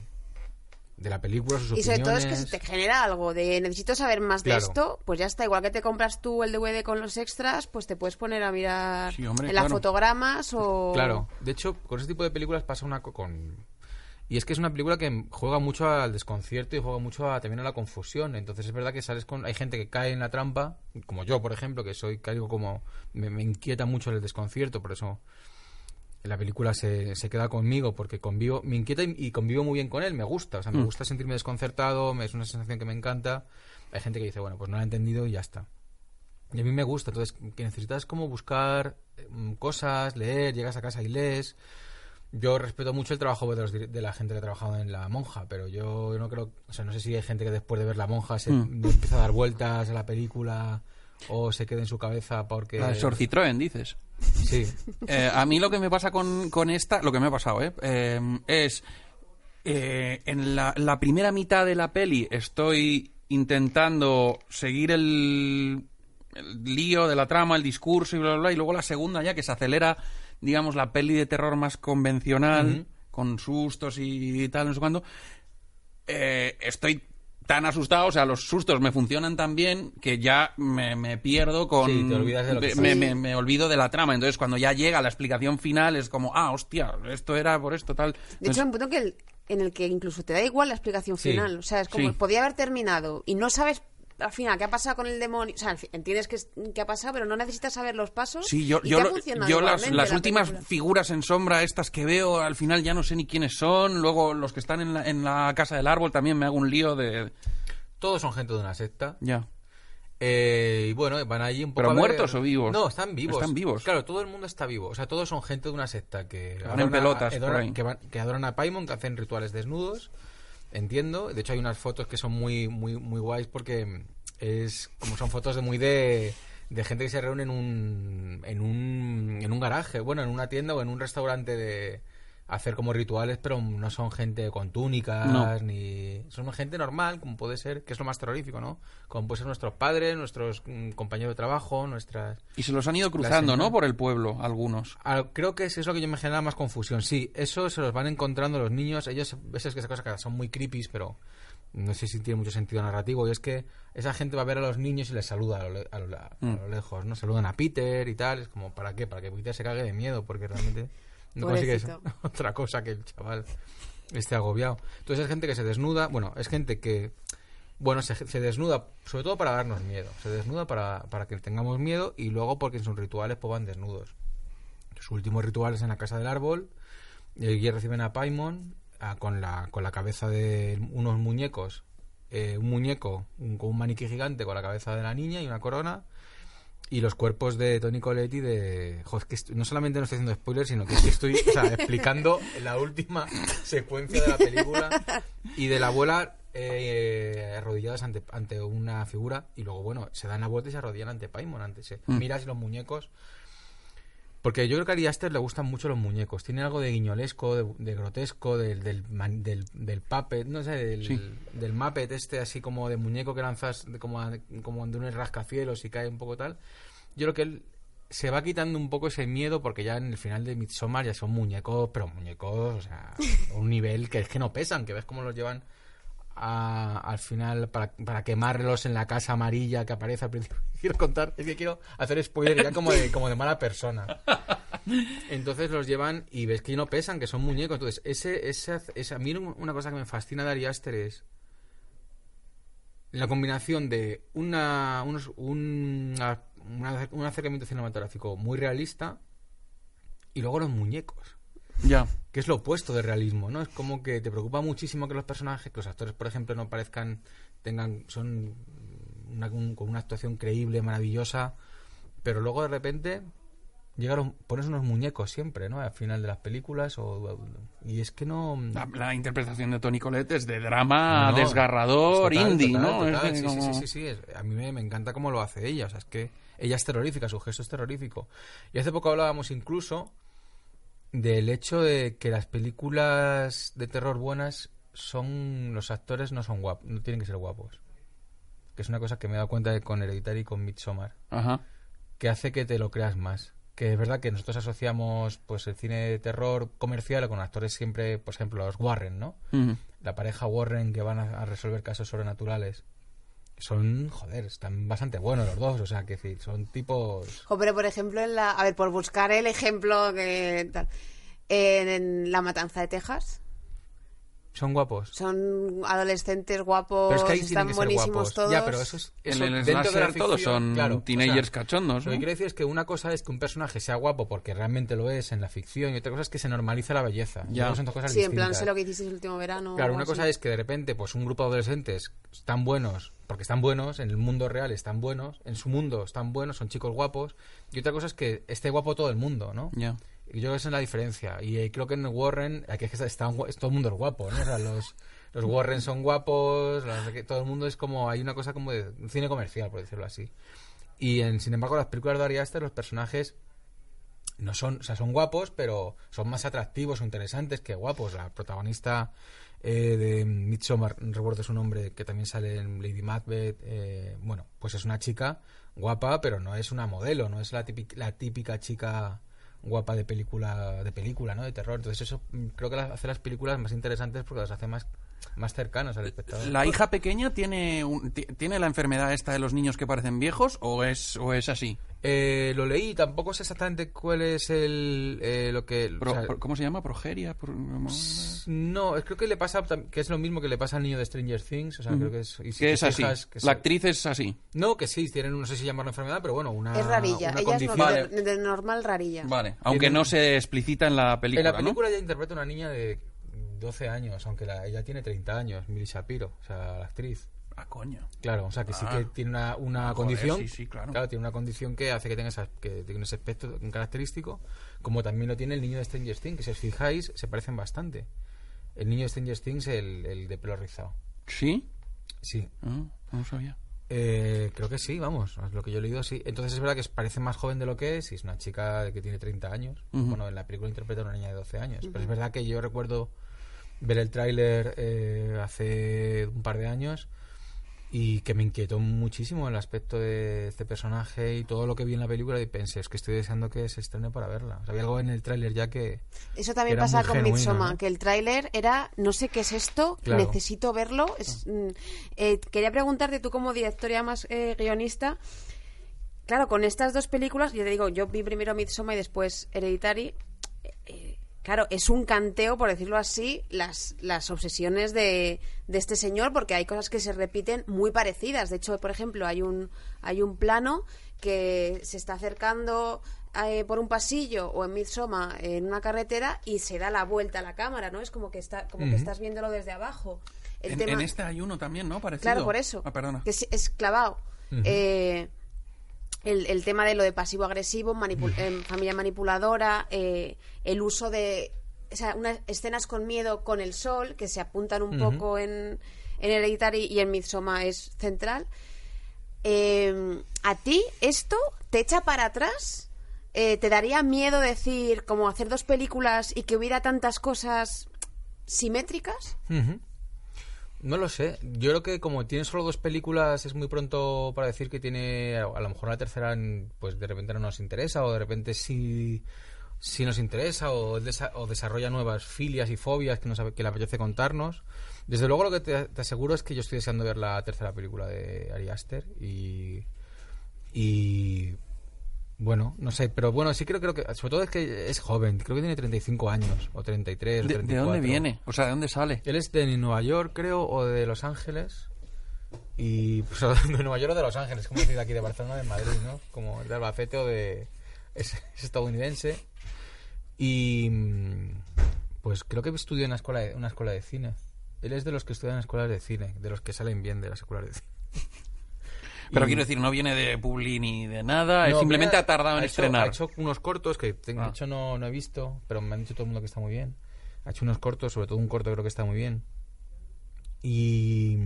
de la película, sus Y sobre todo es que opiniones. si te genera algo de necesito saber más de esto, pues ya está. Igual que te compras tú el DVD con los extras, pues te puedes poner a mirar Sí, hombre, en las fotogramas o... Claro, de hecho, con ese tipo de películas pasa una co- con y es que es una película que juega mucho al desconcierto y juega mucho a- también a la confusión. Entonces es verdad que sales con hay gente que cae en la trampa, como yo, por ejemplo, que soy caigo como me, me inquieta mucho el desconcierto, por eso la película se, se queda conmigo porque convivo, me inquieta y, y convivo muy bien con él, me gusta, o sea, me Mm. gusta sentirme desconcertado, me- es una sensación que me encanta. Hay gente que dice, bueno, pues no la he entendido y ya está. Y a mí me gusta, entonces que necesitas como buscar mm, cosas, leer, llegas a casa y lees. Yo respeto mucho el trabajo de, los de la gente que ha trabajado en La Monja, pero yo no creo, o sea, no sé si hay gente que después de ver La Monja se Mm. empieza a dar vueltas a la película o se quede en su cabeza porque... La de Sor Citroën, dices. Sí, Eh, a mí lo que me pasa con, con esta, lo que me ha pasado, ¿eh? Eh, es. eh, en la, la primera mitad de la peli estoy intentando seguir el, el lío de la trama, el discurso y bla, bla, bla, y luego la segunda ya que se acelera, digamos, la peli de terror más convencional, con sustos y tal, no sé cuándo. estoy tan asustado, o sea, los sustos me funcionan tan bien que ya me, me pierdo con... Sí, te olvidas de lo que me, me- me olvido de la trama. Entonces, cuando ya llega la explicación final, es como, ah, hostia, esto era por esto, tal. De hecho, un punto que el- en el que incluso te da igual la explicación Sí, final. O sea, es como, sí. podía haber terminado y no sabes al final qué ha pasado con el demonio. O sea, entiendes que, ha pasado, pero no necesitas saber los pasos. Sí, yo, y yo, ha las, igualmente las la últimas película. figuras en sombra, estas que veo, al final ya no sé ni quiénes son. Luego los que están en la, en la casa del árbol también me hago un lío de... todos son gente de una secta. Ya. Eh, y bueno, van allí un poco ¿Pero a ver- muertos o vivos? No, están vivos. Están vivos. Claro, todo el mundo está vivo. O sea, todos son gente de una secta que, van en pelotas a, por adoran- ahí. que, van- que adoran a Paimon, que hacen rituales desnudos. Entiendo. De hecho, hay unas fotos que son muy, muy, muy guays porque es como son fotos de muy de, gente que se reúne en un, en un en un garaje, bueno, en una tienda o en un restaurante de hacer como rituales, pero no son gente con túnicas No. ni son gente normal, como puede ser, que es lo más terrorífico, ¿no? Como pueden ser nuestros padres, nuestros mm, compañeros de trabajo, nuestras Y se los han ido cruzando, ¿no? Por el pueblo, algunos. Creo que es eso que yo me genera más confusión. Sí, eso se los van encontrando los niños. Ellos, esas que esas cosas que son muy creepy, pero no sé si tiene mucho sentido narrativo. Y es que esa gente va a ver a los niños y les saluda lo, a lo- a Mm. lo lejos, ¿no? Saludan a Peter y tal. Es como, ¿para qué? Para que Peter se cague de miedo, porque realmente no consigues <laughs> otra cosa que el chaval. esté agobiado. Entonces es gente que se desnuda, bueno, es gente que, bueno, se, se desnuda sobre todo para darnos miedo, se desnuda para, para que tengamos miedo y luego porque en sus rituales pues van desnudos. Sus últimos rituales en la casa del árbol, y allí reciben a Paimon con, la, con la cabeza de unos muñecos, eh, un muñeco un- con un maniquí gigante con la cabeza de la niña y una corona y los cuerpos de Tony Coletti de jo, es que est- no solamente no estoy haciendo spoilers sino que es que estoy o sea, explicando la última secuencia de la película y de la abuela eh, arrodilladas ante, ante una figura y luego bueno se dan la vuelta y se arrodillan ante Paimon antes se Mm. miras los muñecos porque yo creo que a Ari Aster le gustan mucho los muñecos. Tiene algo de guiñolesco, de, de grotesco, del, del, man- del, del puppet, no sé, del, Sí. del Muppet este así como de muñeco que lanzas de- como, a- como de un rascacielos y cae un poco tal. Yo creo que él se va quitando un poco ese miedo porque ya en el final de Midsommar ya son muñecos, pero muñecos, o sea, <laughs> un nivel que es que no pesan, que ves cómo los llevan a- al final para, quemarlos en la casa amarilla que aparece al principio. <laughs> Quiero contar, es que quiero hacer spoiler ya como de, como de mala persona. Entonces los llevan y ves que no pesan, que son muñecos. Entonces, ese, ese, ese- a mí una cosa que me fascina de Ari es la combinación de una, unos, un, una- un acercamiento cinematográfico muy realista y luego los muñecos Ya. que es lo opuesto del realismo, ¿no? Es como que te preocupa muchísimo que los personajes, que los actores, por ejemplo, no parezcan, tengan, son una, un- con una actuación creíble, maravillosa, pero luego de repente llegaron, pones unos muñecos siempre, ¿no? Al final de las películas o y es que no La, la interpretación de Tony Collette es de drama no, desgarrador, total, indie, total, ¿no? Total, sí, sí, sí, sí, sí, es- a mí me, me encanta cómo lo hace ella, o sea, es que ella es terrorífica, su gesto es terrorífico. Y hace poco hablábamos incluso del hecho de que las películas de terror buenas son los actores no son guapos, no tienen que ser guapos. Que es una cosa que me he dado cuenta de con Hereditary y con Midsommar, Ajá. que hace que te lo creas más. Que es verdad que nosotros asociamos pues el cine de terror comercial con actores siempre, por ejemplo, los Warren, ¿no? La pareja Warren que van a, a resolver casos sobrenaturales son, joder, están bastante buenos los dos, o sea, que son tipos... Jo, por ejemplo, en la. A ver, por buscar el ejemplo que en La Matanza de Texas. Son guapos. Son adolescentes guapos, Pero es que ahí tienen están que ser buenísimos guapos. todos. Ya, pero eso es... Eso, en el dentro de la slasher todos ficción, son claro, o teenagers sea, cachondos, Lo ¿no? que quiero decir es que una cosa es que un personaje sea guapo porque realmente lo es en la ficción y otra cosa es que se normaliza la belleza. Yo Ya. son dos cosas Sí, en plan, sé lo que hiciste el último verano. Claro, una así. cosa es que de repente, pues un grupo de adolescentes están buenos, porque están buenos, en el mundo real están buenos, en su mundo están buenos, son chicos guapos, y otra cosa es que esté guapo todo el mundo, ¿no? Ya. Yo creo que esa es la diferencia. Y eh, creo que en Warren, aquí es que está, todo el mundo es guapo, ¿no? O sea, los, los Warren son guapos, todo el mundo es como, hay una cosa como de cine comercial, por decirlo así. Y en, sin embargo, las películas de Ari los personajes no son, o sea, son guapos, pero son más atractivos o interesantes que guapos. La protagonista eh, de Midsommar, no recuerdo su nombre, que también sale en Lady Macbeth, eh, bueno, pues es una chica guapa, pero no es una modelo, no es la típica, la típica chica guapa de película, de película, ¿no? De terror. Entonces eso mm, creo que hace las películas más interesantes porque las hace más, más cercanas al espectador. ¿La hija pequeña tiene, un- ti- tiene la enfermedad esta de los niños que parecen viejos o es, o es así? Eh, lo leí, tampoco sé exactamente cuál es el, eh, lo que... o Pro- sea, pro- ¿Cómo se llama? ¿Progeria? Pro- No, es- creo que le pasa que es lo mismo que le pasa al niño de Stranger Things, o sea, creo que es y si Que te es así. fijas, que La se- actriz es así. No, que sí, tienen no sé si llamarlo enfermedad, pero bueno, una Es rarilla. una Ella es condición. normal, Vale. de, de normal rarilla. Vale. Aunque no se explicita en la película, en la película ¿no? ella interpreta una niña de 12 años, aunque la- ella tiene 30 años, Milly Shapiro, o sea, la actriz. Ah, coño. Claro, o sea, que sí Ah. que tiene una, una Joder, condición. sí, sí, claro. tiene una condición que hace que tenga esa- que tenga ese aspecto un característico, como también lo tiene el niño de Stranger Things, que si os fijáis, se parecen bastante. El niño de Stranger Things, el, el de pelo rizado. ¿Sí? Sí, Ah, no lo sabía. Eh, creo que sí, vamos, es lo que yo he leído, sí. Entonces es verdad que parece más joven de lo que es, y es una chica que tiene 30 años. Bueno, en la película interpreta a una niña de 12 años. Pero es verdad que yo recuerdo ver el tráiler eh, hace un par de años y que me inquietó muchísimo el aspecto de este personaje y todo lo que vi en la película y pensé, es que estoy deseando que se estrene para verla. O sea, había algo en el tráiler ya que... Eso también pasa con genuino, Midsommar, ¿no? que el tráiler era, no sé qué es esto, Claro. necesito verlo. Es, mm, eh, quería preguntarte, tú como directora más eh, guionista, claro, con estas dos películas, yo te digo, yo vi primero Midsommar y después Hereditary, eh, claro, es un canteo, por decirlo así, las, las obsesiones de, de este señor, porque hay cosas que se repiten muy parecidas. De hecho, por ejemplo, hay un, hay un plano que se está acercando eh, por un pasillo o en Midsommar en una carretera y se da la vuelta a la cámara, ¿no? Es como que está, como que estás viéndolo desde abajo. El En, tema- en este hay uno también, ¿no? Parecido. Claro, por eso. Ah, perdona. Que es, es clavado. Eh, el, el tema de lo de pasivo-agresivo, em, familia manipuladora, eh, el uso de o sea, unas escenas con miedo con el sol, que se apuntan un poco en, en Hereditary y en Midsommar es central. Eh, ¿A ti esto te echa para atrás? Eh, ¿Te daría miedo decir, como hacer dos películas y que hubiera tantas cosas simétricas? No lo sé. Yo creo que como tiene solo dos películas es muy pronto para decir que tiene a lo mejor la tercera pues de repente no nos interesa o de repente sí sí nos interesa o, desa- o desarrolla nuevas filias y fobias que, nos, que le apetece contarnos. Desde luego lo que te, te aseguro es que yo estoy deseando ver la tercera película de Ari Aster y y bueno, no sé, pero bueno, sí creo, creo que sobre todo es que es joven, creo que tiene 35 años o 33 o ¿De, 34. de dónde viene? O sea, ¿de dónde sale? Él es de Nueva York, creo, o de Los Ángeles. Y pues, <laughs> de Nueva York o de Los Ángeles, como decir aquí de Barcelona o de Madrid, ¿no? Como de Albacete o de. Es, es estadounidense. Y. Pues creo que estudió en una escuela, de, una escuela de cine. Él es de los que estudian en escuelas de cine, de los que salen bien de las escuelas de cine. <laughs> Pero Y- quiero decir, no viene de Publi ni de nada, No, simplemente mira, ha tardado en hecho- estrenar. Ha hecho unos cortos que tengo, Ah. de hecho no, no he visto, pero me han dicho todo el mundo que está muy bien. Ha hecho unos cortos, sobre todo un corto creo que está muy bien. Y.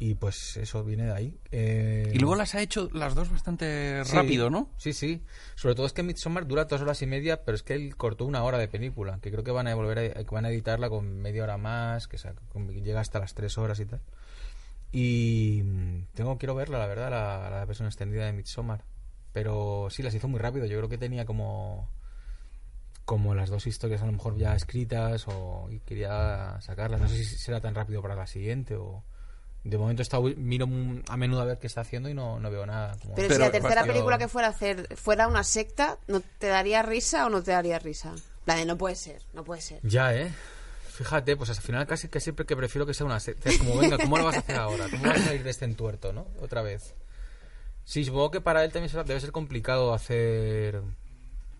Y pues eso viene de ahí. Eh, Y luego las ha hecho las dos bastante sí, rápido, ¿no? Sí, sí. Sobre todo es que Midsommar dura dos horas y media, pero es que él cortó una hora de película, que creo que van a volver a, que van a editarla con media hora más, que, sa- con- que llega hasta las tres horas y tal. Y mm, tengo quiero verla, la verdad, la, la versión extendida de Midsommar. Pero sí, las hizo muy rápido. Yo creo que tenía como como las dos historias a lo mejor ya escritas o y quería sacarlas. No sé si será tan rápido para la siguiente o de momento está, miro a menudo a ver qué está haciendo y no, no veo nada. Como- Pero, Pero si la tercera película que fuera a hacer fuera una secta, ¿no te daría risa o no te daría risa? La de no puede ser, no puede ser. Ya, ¿eh? Fíjate, pues al final casi que siempre que prefiero que sea una como, venga, ¿cómo lo vas a hacer ahora? ¿Cómo vas a salir de este entuerto, no? Otra vez. Sí, supongo que para él también debe ser complicado hacer...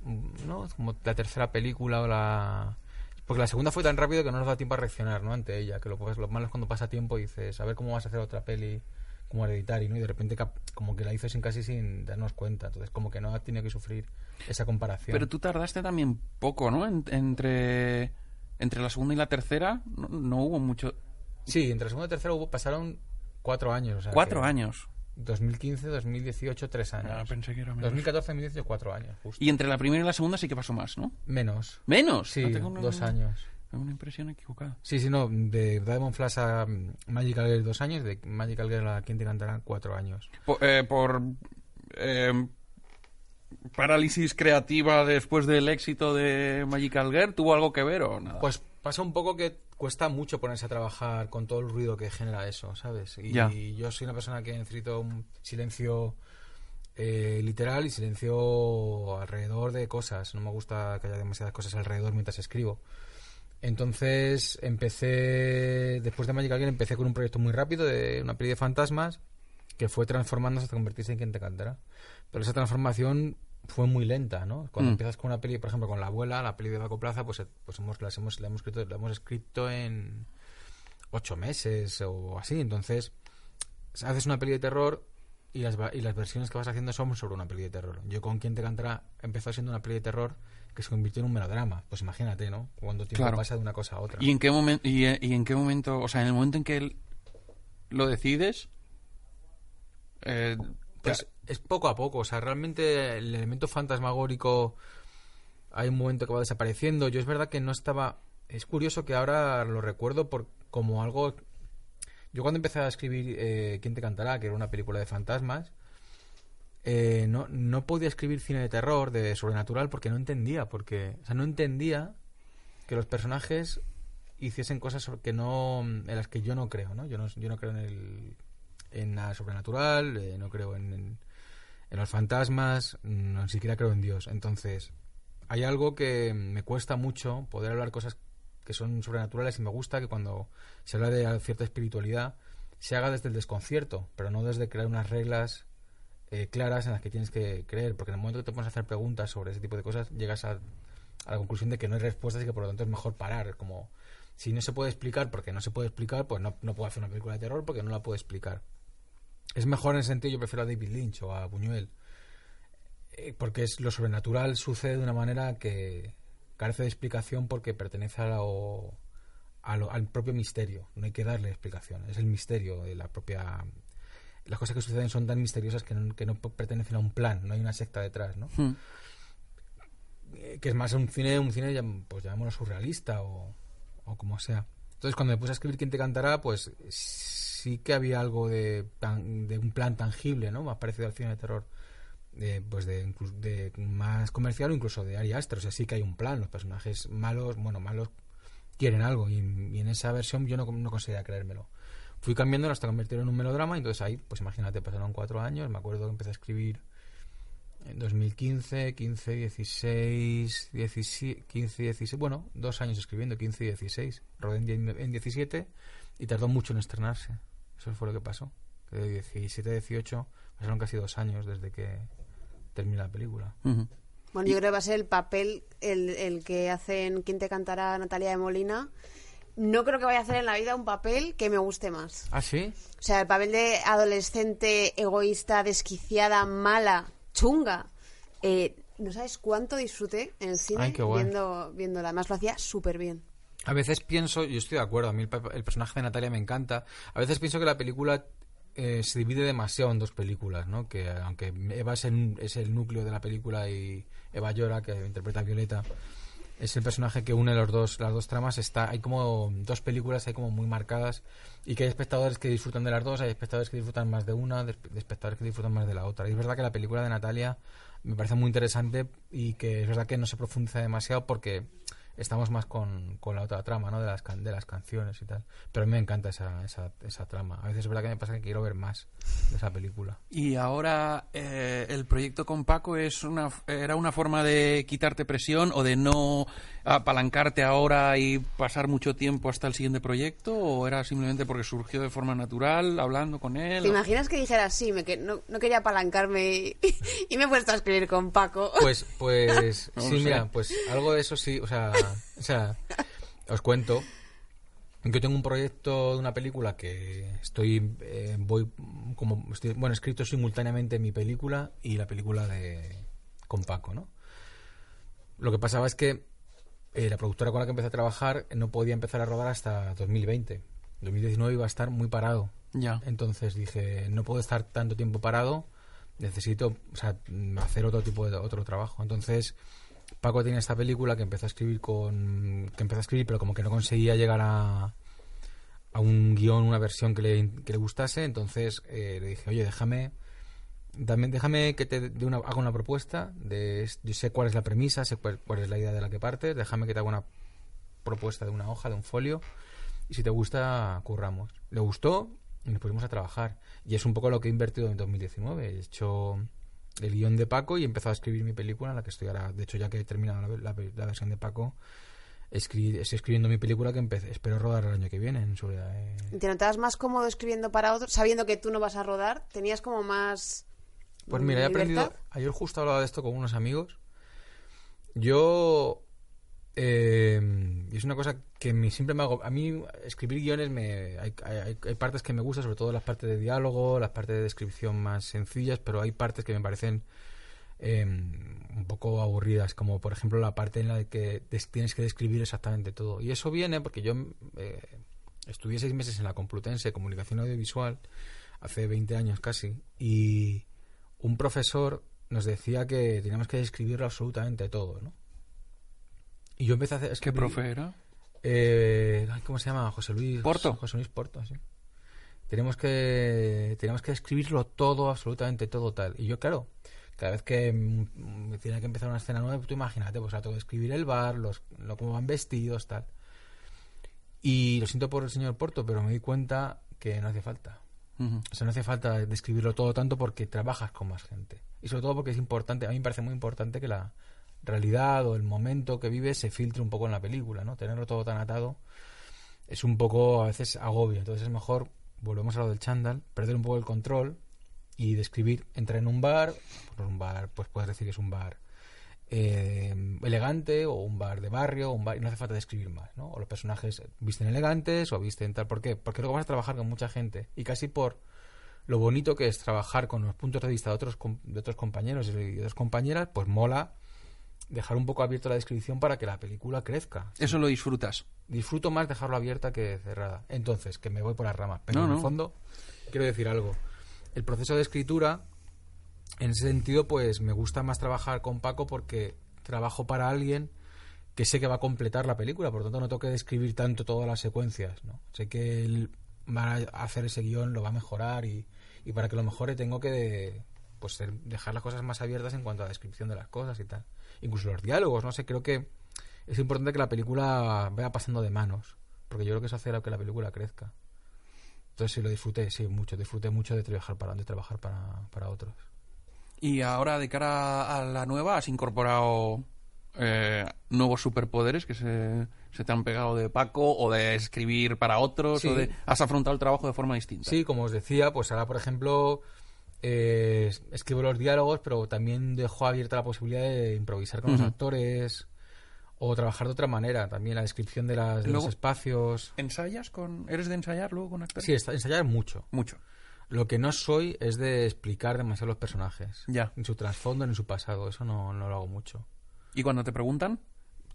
mm, ¿No? Como la tercera película o la... Porque la segunda fue tan rápido que no nos da tiempo a reaccionar, ¿no? Ante ella. Que lo, pues, lo malo es cuando pasa tiempo y dices, a ver cómo vas a hacer otra peli como hereditario, ¿no? Y de repente como que la hizo sin casi sin darnos cuenta. Entonces como que no ha tenido que sufrir esa comparación. Pero tú tardaste también poco, ¿no? En- entre, entre la segunda y la tercera no, no hubo mucho... Sí, entre la segunda y tercera hubo, pasaron cuatro años. o sea Cuatro años. 2015, 2018, tres años. Ah, pensé que era menos. 2014, 2018, cuatro años, justo. Y entre la primera y la segunda sí que pasó más, ¿no? Menos. ¿Menos? Sí, Ah, tengo una- dos años. Tengo una impresión equivocada. Sí, sí, no. De Diamond Flash a Magical Girl, dos años. De Magical Girl a Quien te cantará, cuatro años. Por, eh, por eh, parálisis creativa después del éxito de Magical Girl, ¿tuvo algo que ver o nada? Pues pasa un poco que cuesta mucho ponerse a trabajar con todo el ruido que genera eso, ¿sabes? Y, Ya. yo soy una persona que necesito un silencio eh, literal y silencio alrededor de cosas. No me gusta que haya demasiadas cosas alrededor mientras escribo. Entonces empecé, después de Magical Girl, empecé con un proyecto muy rápido de una peli de fantasmas que fue transformándose hasta convertirse en quien te cantará. Pero esa transformación fue muy lenta, ¿no? Cuando Mm. empiezas con una peli, por ejemplo, con La Abuela, la peli de Baco Plaza, pues, eh, pues hemos, las hemos, la hemos escrito, la hemos escrito en ocho meses o así. Entonces, haces una peli de terror y las, y las versiones que vas haciendo son sobre una peli de terror. Yo con Quien te cantará empezó siendo una peli de terror que se convirtió en un melodrama. Pues imagínate, ¿no? Cuando tiempo Claro. pasa de una cosa a otra. ¿Y en qué momento y, eh, y en qué momento, o sea, en el momento en que él lo decides eh, Pues es poco a poco, o sea, realmente el elemento fantasmagórico hay un momento que va desapareciendo. Yo es verdad que no estaba... Es curioso que ahora lo recuerdo por como algo... Yo cuando empecé a escribir eh, ¿Quién te cantará? que era una película de fantasmas, eh, no, no podía escribir cine de terror, de sobrenatural, porque no entendía, porque... O sea, no entendía que los personajes hiciesen cosas que no en las que yo no creo, ¿no? Yo no, yo no creo en el en nada sobrenatural, eh, no creo en, en, en los fantasmas, no, ni siquiera creo en Dios. Entonces, hay algo que me cuesta mucho poder hablar cosas que son sobrenaturales y me gusta que cuando se habla de cierta espiritualidad se haga desde el desconcierto, pero no desde crear unas reglas eh, claras en las que tienes que creer, porque en el momento que te pones a hacer preguntas sobre ese tipo de cosas llegas a, a la conclusión de que no hay respuestas y que por lo tanto es mejor parar, como si no se puede explicar porque no se puede explicar, pues no, no puedo hacer una película de terror porque no la puedo explicar. Es mejor en ese sentido, yo prefiero a David Lynch o a Buñuel, eh, porque es lo sobrenatural sucede de una manera que carece de explicación porque pertenece a lo- a lo- al propio misterio. No hay que darle explicación, es el misterio de la propia... Las cosas que suceden son tan misteriosas que no, que no pertenecen a un plan, no hay una secta detrás, ¿no? Hmm. Eh, que es más un cine, un cine pues llamémoslo surrealista o, o como sea. Entonces cuando me puse a escribir quién te cantará, pues sí que había algo de, un plan tangible, ¿no? Más parecido al cine de terror, de, pues de, de más comercial o incluso de Ari Aster. O sea, sí que hay un plan. Los personajes malos, bueno, malos quieren algo y, en esa versión yo no, no conseguía creérmelo. Fui cambiándolo hasta convertirlo en un melodrama y entonces ahí, pues imagínate, pasaron cuatro años. Me acuerdo que empecé a escribir en 2015, 15, 16, 17, 15, 16, bueno, dos años escribiendo, 15 y 16. Rodé en 17 y tardó mucho en estrenarse. Eso fue lo que pasó. Que de 17 a 18 pasaron casi dos años desde que terminé la película. Ujú. Bueno, yo creo que va a ser el papel el, el que hace en ¿Quién te cantará? Natalia de Molina. No creo que vaya a hacer en la vida un papel que me guste más. ¿Ah, sí? O sea, el papel de adolescente, egoísta, desquiciada, mala, chunga. Eh, no sabes cuánto disfruté en el cine Ay, viendo, viéndola. Además, lo hacía súper bien. A veces pienso, yo estoy de acuerdo, a mí el, el personaje de Natalia me encanta. A veces pienso que la película eh, se divide demasiado en dos películas, ¿no? Que aunque Eva es el, núcleo de la película y Eva Llora, que interpreta a Violeta, es el personaje que une los dos, las dos tramas. Está, hay como dos películas, hay como muy marcadas y que hay espectadores que disfrutan de las dos, hay espectadores que disfrutan más de una, de, de espectadores que disfrutan más de la otra. Es verdad que la película de Natalia me parece muy interesante y que es verdad que no se profundiza demasiado porque estamos más con, con la otra trama, ¿no? De las, can- de las canciones y tal. Pero a mí me encanta esa, esa, esa trama. A veces es verdad que me pasa que quiero ver más de esa película. Y ahora eh, el proyecto con Paco es una, era una forma de quitarte presión o de no apalancarte ahora y pasar mucho tiempo hasta el siguiente proyecto o era simplemente porque surgió de forma natural hablando con él. ¿Te imaginas que dijera sí? Me que, no, no quería apalancarme y, <laughs> y me he puesto a escribir con Paco. Pues, pues, No <laughs> sí, mira, pues algo de eso sí, o sea, o sea, os cuento. Yo tengo un proyecto de una película que estoy, eh, voy como, estoy, bueno, escrito simultáneamente mi película y la película de con Paco, ¿no? Lo que pasaba es que eh, la productora con la que empecé a trabajar no podía empezar a rodar hasta 2020. 2019 iba a estar muy parado. Ya. Entonces dije, no puedo estar tanto tiempo parado, necesito o sea, hacer otro tipo de otro trabajo. Entonces, Paco tenía esta película que empezó a escribir con que empezó a escribir, pero como que no conseguía llegar a a un guion, una versión que le, que le gustase, entonces eh, le dije, oye, déjame dame- déjame que te haga una propuesta, yo sé cuál es la premisa, sé cuál, cuál es la idea de la que partes, déjame que te haga una propuesta de una hoja, de un folio, y si te gusta, curramos. Le gustó y nos pusimos a trabajar. Y es un poco lo que he invertido en 2019. He hecho el guion de Paco y he empezado a escribir mi película, en la que estoy ahora, de hecho ya que he terminado la, la- la versión de Paco, escri- estoy escribiendo mi película que empecé, espero rodar el año que viene. En sobre, eh, ¿Te notabas más cómodo escribiendo para otros, sabiendo que tú no vas a rodar? ¿Tenías como más... Pues mira, he aprendido. libertad? Ayer justo hablaba de esto con unos amigos. Yo. Eh, y es una cosa que me, siempre me hago. A mí, escribir guiones, me, hay, partes que me gustan, sobre todo las partes de diálogo, las partes de descripción más sencillas, pero hay partes que me parecen eh, un poco aburridas, como por ejemplo la parte en la que tienes que describir exactamente todo. Y eso viene porque yo eh, estudié seis meses en la Complutense de Comunicación Audiovisual, hace 20 años casi, y un profesor nos decía que teníamos que describirlo absolutamente todo, ¿no? Y yo empecé a hacer... ¿Qué profe era? eh, ¿Cómo se llama? José Luis Porto. José Luis Porto, sí. Tenemos que, tenemos que escribirlo todo, absolutamente todo tal. Y yo, claro, cada vez que mm, me tenía que empezar una escena nueva, tú imagínate, pues ahora tengo que escribir el bar, los, lo, cómo van vestidos, tal. Y lo siento por el señor Porto, pero me di cuenta que no hace falta. Ujú. O sea, no hace falta describirlo todo tanto porque trabajas con más gente. Y sobre todo porque es importante, a mí me parece muy importante que la, realidad o el momento que vive se filtre un poco en la película, ¿no? Tenerlo todo tan atado es un poco a veces agobio. Entonces es mejor, volvemos a lo del chándal, perder un poco el control y describir, entrar en un bar, un bar, pues puedes decir que es un bar eh, elegante o un bar de barrio, un bar, y no hace falta describir más, ¿no? O los personajes visten elegantes o visten tal. ¿Por qué? Porque luego vas a trabajar con mucha gente y casi por lo bonito que es trabajar con los puntos de vista de otros, de otros compañeros y de otras compañeras, pues mola dejar un poco abierto la descripción para que la película crezca. Eso lo disfrutas. Disfruto más dejarlo abierta que cerrada. Entonces, que me voy por las ramas. Pero en el fondo, quiero decir algo. El proceso de escritura, en ese sentido, pues me gusta más trabajar con Paco porque trabajo para alguien que sé que va a completar la película, por lo tanto no tengo que describir tanto todas las secuencias, ¿no? Sé que él va a hacer ese guion, lo va a mejorar y, y para que lo mejore tengo que pues dejar las cosas más abiertas en cuanto a la descripción de las cosas y tal. Incluso los diálogos, no sé, creo que es importante que la película vaya pasando de manos, porque yo creo que eso hace que la película crezca. Entonces sí lo disfruté, sí, mucho, disfruté mucho de trabajar para, de trabajar para, para otros. Y ahora, de cara a la nueva, has incorporado eh, nuevos superpoderes que se, se, te han pegado de Paco o de escribir para otros o de has afrontado el trabajo de forma distinta. Sí, como os decía, pues ahora por ejemplo eh, escribo los diálogos, pero también dejo abierta la posibilidad de improvisar con los actores o trabajar de otra manera. También la descripción de, los espacios. ¿Ensayas con. ¿Eres de ensayar luego con actores? Sí, ensayar mucho. Mucho. Lo que no soy es de explicar demasiado los personajes. Ya. En su trasfondo, en su pasado. Eso no, no lo hago mucho. ¿Y cuando te preguntan?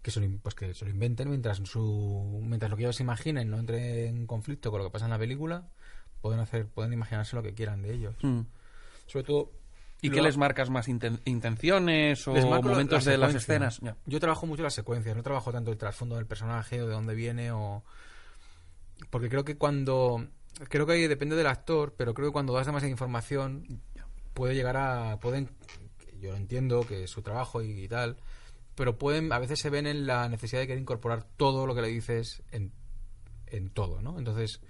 Que se, lo, pues que se lo inventen mientras, su, mientras lo que ellos imaginen no entre en conflicto con lo que pasa en la película, pueden, hacer, pueden imaginarse lo que quieran de ellos. Mm. Sobre todo ¿Y qué les marcas más? ¿Intenciones o momentos de las escenas? Yo trabajo mucho las secuencias, no trabajo tanto el trasfondo del personaje o de dónde viene o... Porque creo que cuando... Creo que ahí depende del actor, pero creo que cuando das demasiada información puede llegar a... Pueden... Yo entiendo que es su trabajo y, tal, pero pueden... A veces se ven en la necesidad de querer incorporar todo lo que le dices en, en todo, ¿no? Entonces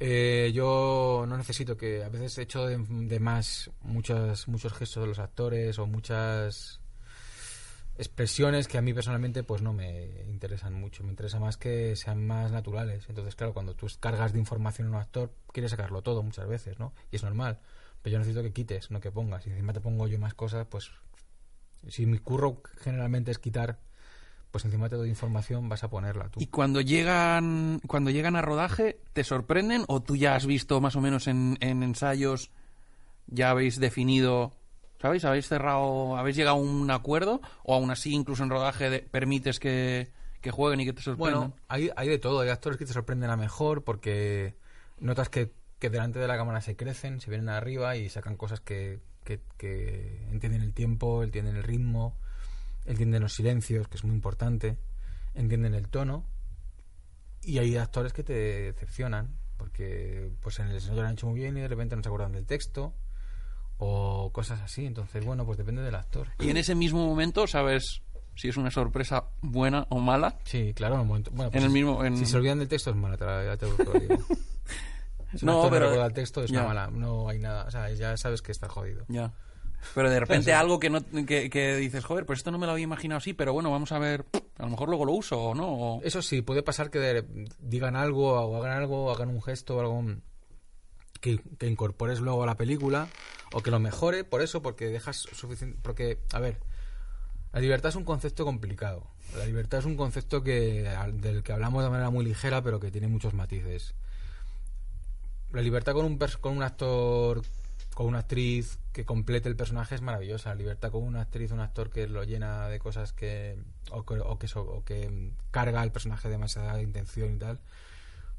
eh, yo no necesito que a veces he hecho de, más muchas, muchos gestos de los actores o muchas expresiones que a mí personalmente pues no me interesan mucho. Me interesa más que sean más naturales. Entonces, claro, cuando tú cargas de información en un actor, quieres sacarlo todo muchas veces, ¿no? Y es normal. Pero yo necesito que quites, no que pongas. Y encima te pongo yo más cosas, pues si mi curro generalmente es quitar pues encima te doy información, vas a ponerla tú. ¿Y cuando llegan, cuando llegan a rodaje, te sorprenden o tú ya has visto más o menos en, ensayos, ya habéis definido, ¿sabéis? ¿Habéis cerrado, habéis llegado a un acuerdo o aún así incluso en rodaje permites que, jueguen y que te sorprendan? Bueno, hay, hay de todo, hay actores que te sorprenden a mejor porque notas que, que delante de la cámara se crecen, se vienen arriba y sacan cosas que, que, que entienden el tiempo, entienden el ritmo entienden los silencios, que es muy importante, entienden el tono, y hay actores que te decepcionan, porque pues en el escenario lo han hecho muy bien y de repente no se acuerdan del texto, o cosas así. Entonces, bueno, pues depende del actor. Y en ese mismo momento sabes si es una sorpresa buena o mala. Sí, claro, en el momento. Bueno, pues en el mismo, si se olvidan del texto es mala, te, ya te lo digo. <laughs> no, pero no el texto es una mala, no hay nada, o sea, ya sabes que está jodido. Ya. Pero de repente algo que, no, que, dices, joder, pues esto no me lo había imaginado así, pero bueno, vamos a ver, a lo mejor luego lo uso o no. Eso sí, puede pasar que digan algo o hagan algo, o hagan un gesto o algo que, incorpores luego a la película o que lo mejore por eso, porque dejas suficiente... Porque, a ver, la libertad es un concepto complicado. La libertad es un concepto que del que hablamos de manera muy ligera, pero que tiene muchos matices. La libertad con un, con un actor con una actriz que complete el personaje es maravillosa. Libertad con una actriz, un actor que lo llena de cosas que o que, o que, o que carga al personaje demasiada intención y tal,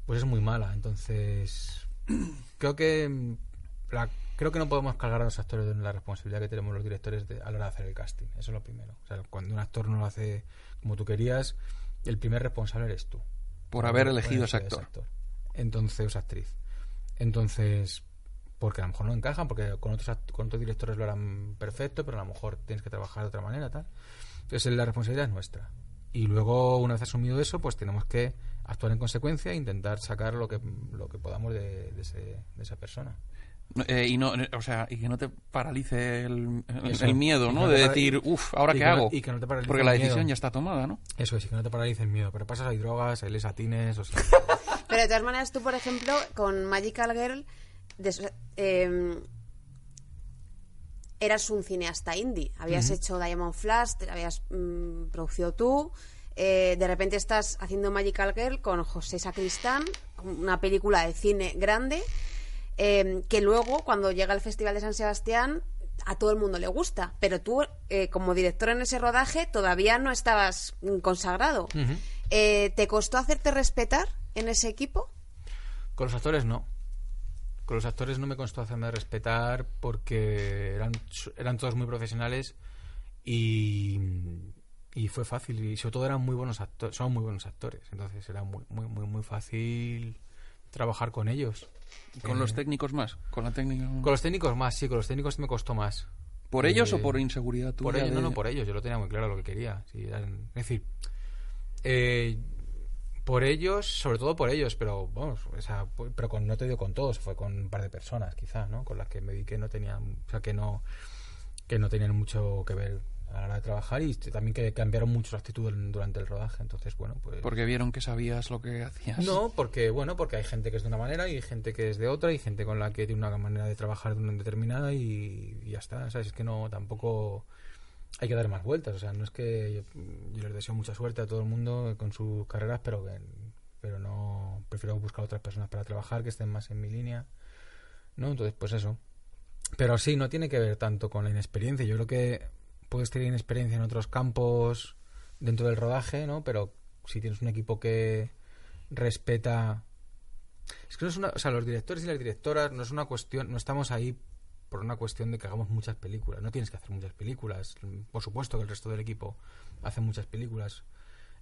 pues es muy mala. Entonces, <clears throat> creo que la, creo que no podemos cargar a los actores de la responsabilidad que tenemos los directores a la hora de hacer el casting. Eso es lo primero. O sea, cuando un actor no lo hace como tú querías, el primer responsable eres tú. Por haber elegido ese actor. actor. Entonces, actriz. Entonces, porque a lo mejor no encajan, porque con otros, con otros directores lo harán perfecto, pero a lo mejor tienes que trabajar de otra manera, tal. Entonces la responsabilidad es nuestra. Y luego, una vez asumido eso, pues tenemos que actuar en consecuencia e intentar sacar lo que, lo que podamos de, esa persona. Eh, y no, o sea, y que no te paralice el, el- el miedo, ¿no? no de decir, uff, ¿ahora qué no- hago? y que no te paralice Porque el la miedo. decisión ya está tomada, ¿no? Eso es, y que no te paralice el miedo. Pero pasas, hay drogas, hay lesatines, o sea... Pero de todas maneras, tú, por ejemplo, con Magical Girl, eh, eras un cineasta indie. Habías hecho Diamond Flash, te habías mm, producido tú. eh, de repente estás haciendo Magical Girl con José Sacristán, una película de cine grande, eh, que luego, cuando llega el Festival de San Sebastián, a todo el mundo le gusta. Pero tú, eh, como director en ese rodaje, todavía no estabas consagrado. Eh, ¿Te costó hacerte respetar en ese equipo? Con los actores no. Con los actores no me costó hacerme respetar porque eran, eran todos muy profesionales y, y fue fácil. Y sobre todo eran muy buenos actores, son muy buenos actores. Entonces era muy, muy, muy, muy fácil trabajar con ellos. Con Eh, los técnicos más, con la técnica... Con los técnicos más, sí, con los técnicos me costó más. ¿Por ellos Eh, o por inseguridad tuya? Por ellos, no, no, por ellos. Yo lo tenía muy claro lo que quería. Sí, eran- es decir, eh, por ellos, sobre todo por ellos, pero vamos, o sea, pu- pero con, no te digo con todos, fue con un par de personas, quizás, ¿no? Con las que me vi que no tenían, o sea, que no, que no tenían mucho que ver a la hora de trabajar y también que cambiaron mucho su actitud durante el rodaje. Entonces, bueno, pues. Porque vieron que sabías lo que hacías. No, porque bueno, porque hay gente que es de una manera y hay gente que es de otra y gente con la que tiene una manera de trabajar de una determinada y, y ya está, ¿sabes? Es que no tampoco hay que dar más vueltas, o sea, no es que yo, yo les deseo mucha suerte a todo el mundo con sus carreras, pero que pero no prefiero buscar otras personas para trabajar que estén más en mi línea, ¿no? Entonces, pues eso. Pero sí, no tiene que ver tanto con la inexperiencia. Yo creo que puedes tener inexperiencia en otros campos dentro del rodaje, ¿no? Pero si tienes un equipo que respeta... Es que no es una... O sea, los directores y las directoras no es una cuestión... No estamos ahí por una cuestión de que hagamos muchas películas. No tienes que hacer muchas películas. Por supuesto que el resto del equipo hace muchas películas.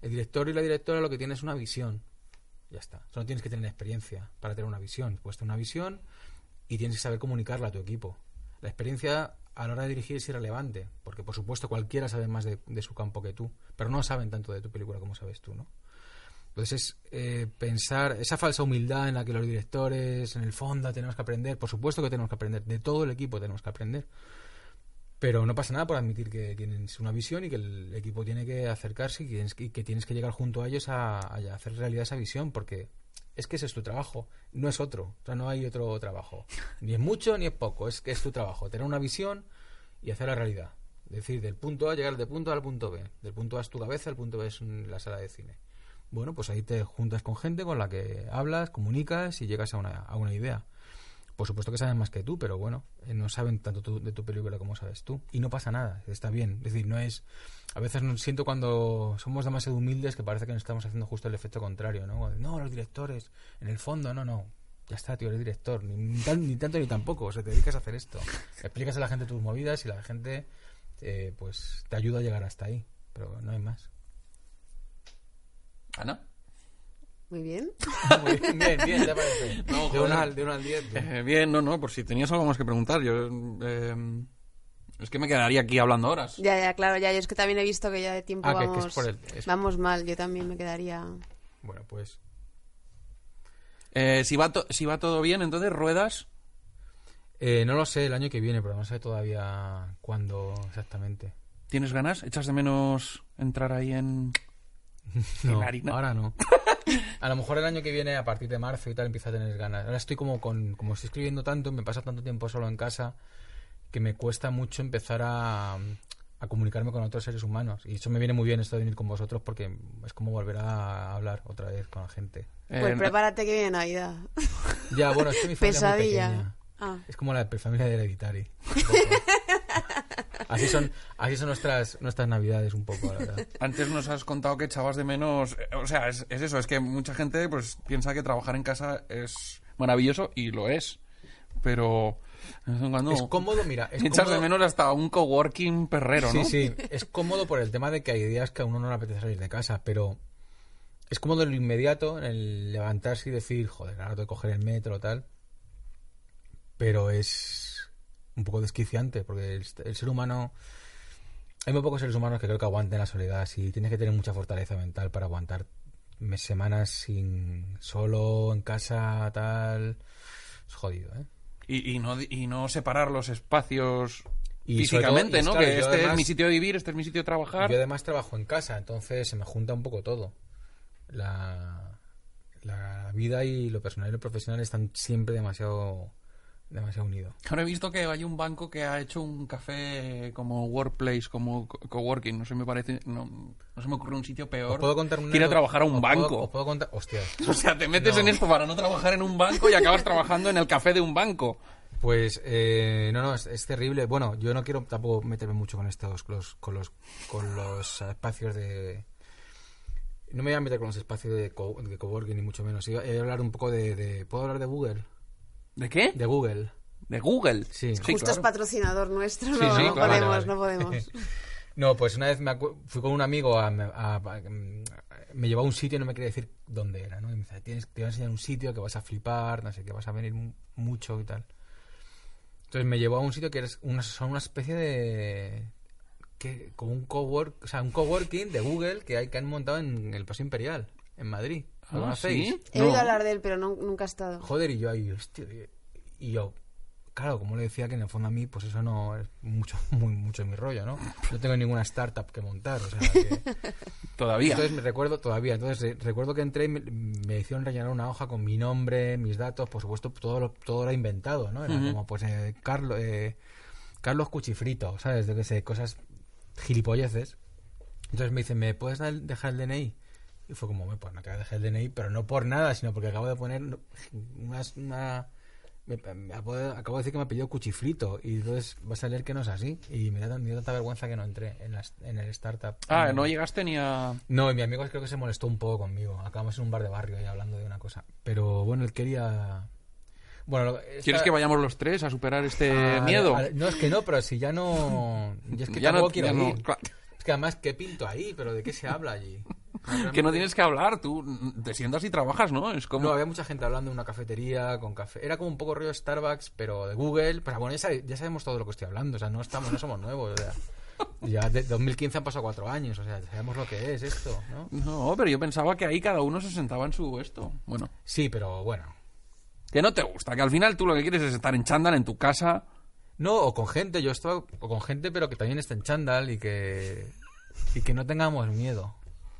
El director y la directora lo que tiene es una visión. Ya está. Solo tienes que tener experiencia para tener una visión. Puedes tener una visión y tienes que saber comunicarla a tu equipo. La experiencia a la hora de dirigir es irrelevante, porque por supuesto cualquiera sabe más de, de su campo que tú, pero no saben tanto de tu película como sabes tú, ¿no? Entonces es eh, pensar esa falsa humildad en la que los directores, en el fondo, tenemos que aprender, por supuesto que tenemos que aprender, de todo el equipo tenemos que aprender, pero no pasa nada por admitir que tienes una visión y que el equipo tiene que acercarse y que tienes que, tienes que llegar junto a ellos a, a hacer realidad esa visión, porque es que ese es tu trabajo, no es otro, o sea, no hay otro trabajo, ni es mucho ni es poco, es que es tu trabajo, tener una visión y hacer la realidad. Es decir, del punto A llegar del punto A al punto B. Del punto A es tu cabeza, el punto B es la sala de cine. Bueno, pues ahí te juntas con gente con la que hablas, comunicas y llegas a una, a una idea. Por supuesto que saben más que tú, pero bueno, eh, no saben tanto tú- de tu película como sabes tú. Y no pasa nada, está bien. Es decir, no es... A veces siento cuando somos demasiado humildes que parece que nos estamos haciendo justo el efecto contrario, ¿no? No, los directores, en el fondo, no, no. Ya está, tío, eres director. Ni, ni tan- ni tanto ni tampoco. O sea, te dedicas a hacer esto. Explicas a la gente tus movidas y la gente, eh, pues, te ayuda a llegar hasta ahí. Pero no hay más. Ana. Muy bien. <laughs> Muy bien, bien, bien, ¿te parece? No, de, joder. una, al- de uno al diez. bien. Eh, bien, no, no, por si tenías algo más que preguntar. Yo. eh, es que me quedaría aquí hablando horas. Ya, ya, claro, ya. Yo es que también he visto que ya de tiempo Ah, que- que vamos, es por el- es- vamos mal. Yo también me quedaría... Bueno, pues... Eh, si, va to- si va todo bien, entonces ruedas. eh, no lo sé el año que viene, pero no sé todavía cuándo exactamente. ¿Tienes ganas? ¿Echas de menos entrar ahí en.? No, ahora no. <laughs> A lo mejor el año que viene, a partir de marzo y tal, empiezo a tener ganas. Ahora estoy como con, como estoy escribiendo tanto, me pasa tanto tiempo solo en casa, que me cuesta mucho empezar a, a comunicarme con otros seres humanos. Y eso me viene muy bien esto de venir con vosotros porque es como volver a hablar otra vez con la gente. Pues Eh, prepárate que viene Navidad. Ya, bueno, es que mi familia es muy Pesadilla. pequeña. Ah. Es como la familia de Hereditary. <laughs> así son, así son nuestras, nuestras navidades un poco, la verdad. Antes nos has contado que echabas de menos. eh, O sea, es, es eso, es que mucha gente pues piensa que trabajar en casa es maravilloso y lo es. Pero. cuando Es cómodo, mira, es echas de menos hasta un coworking perrero, Sí, ¿no? sí, es cómodo por el tema de que hay días que a uno no le apetece salir de casa, pero es cómodo en lo inmediato, en el levantarse y decir, joder, ahora tengo que coger el metro o tal. Pero es un poco desquiciante, porque el, el ser humano. Hay muy pocos seres humanos que creo que aguanten la soledad así. Tienes que tener mucha fortaleza mental para aguantar mes- semanas sin solo en casa, tal. Es jodido, ¿eh? Y, y no, y no separar los espacios Y todo- físicamente, y ¿no? claro, que este es mi sitio de vivir, este es mi sitio de trabajar. Yo además trabajo en casa, entonces se me junta un poco todo. La, la vida y lo personal y lo profesional están siempre demasiado, demasiado unidos. Ahora he visto que hay un banco que ha hecho un café como workplace, como co- coworking. No se me parece, no, no se me ocurre un sitio peor. ¿Os puedo contar a anécdota? trabajar a un ¿Os puedo- banco. os puedo contar? Hostias. <laughs> O sea, te metes No. en esto para no trabajar en un banco y acabas trabajando en el café de un banco. Pues eh, no, no, es, es terrible. Bueno, yo no quiero tampoco meterme mucho con estos, con los, con los, con los espacios de... No me voy a meter con los espacios de, co- de coworking ni mucho menos. Iba- a hablar un poco de, de- ¿Puedo hablar de Google? ¿De qué? De Google. De Google. Sí. Justo es patrocinador nuestro, no, Sí, sí, no claro. podemos, Vale, no podemos. <laughs> No, pues una vez me fui con un amigo a, a- a- me llevó a un sitio y no me quería decir dónde era, ¿no? Y me dice, Tienes, te voy a enseñar un sitio que vas a flipar, no sé, que vas a venir mu- mucho y tal. Entonces me llevó a un sitio que es una, son una especie de... Que, como un cowork, o sea, un coworking de Google que hay que han montado en el Paseo Imperial, en Madrid. ¿Lo Ah. He oído hablar de él, pero no- nunca he estado. Joder, y yo ahí, hostia, y- yo, claro, como le decía que en el fondo a mí, pues eso no es mucho, <laughs> muy, mucho mi rollo, ¿no? No tengo ninguna startup que montar, o sea, que... <laughs> Todavía. Entonces me recuerdo todavía, entonces eh, recuerdo que entré y me, me hicieron rellenar una hoja con mi nombre, mis datos, por supuesto, todo lo, todo era inventado, ¿no? Era como, pues, eh, Carlos, eh, Carlos Cuchifrito, ¿sabes? De que sé, cosas gilipolleces. Entonces me dicen, ¿me puedes dar- dejar el DNI? Y fue como, "Bueno, pues no te voy a dejar el DNI, pero no por nada, sino porque acabo de poner unas- una... me- me acabo, de, acabo de decir que me ha pedido cuchifrito y entonces vas a leer que no es así y me da, me tanta vergüenza que no entré en, las- en el startup Ah, no llegaste ni a... no, y mi amigo creo que se molestó un poco conmigo. Acabamos en un bar de barrio ahí hablando de una cosa. Pero bueno, él quería. Bueno, esta- ¿Quieres que vayamos los tres a superar este Ah, miedo? no, es que no, pero si ya no. yo es que Ya no- quiero ya no- ir. claro. Es que además, ¿qué pinto ahí? ¿Pero de qué se habla allí? Que no tienes que hablar, tú te sientas y trabajas, ¿no? Es como... No, había mucha gente hablando en una cafetería con café. Era como un poco rollo Starbucks, pero de Google. Pero bueno, ya, sabe- ya sabemos todo lo que estoy hablando. O sea, no estamos, no somos nuevos. O sea, <laughs> ya de 2015 han pasado cuatro años. O sea, sabemos lo que es esto, ¿no? No, pero yo pensaba que ahí cada uno se sentaba en su esto. Bueno, Sí, pero bueno. que no te gusta, que al final tú lo que quieres es estar en chándal en tu casa. No, o con gente, yo estoy o con gente, pero que también esté en chándal y que, y que no tengamos miedo.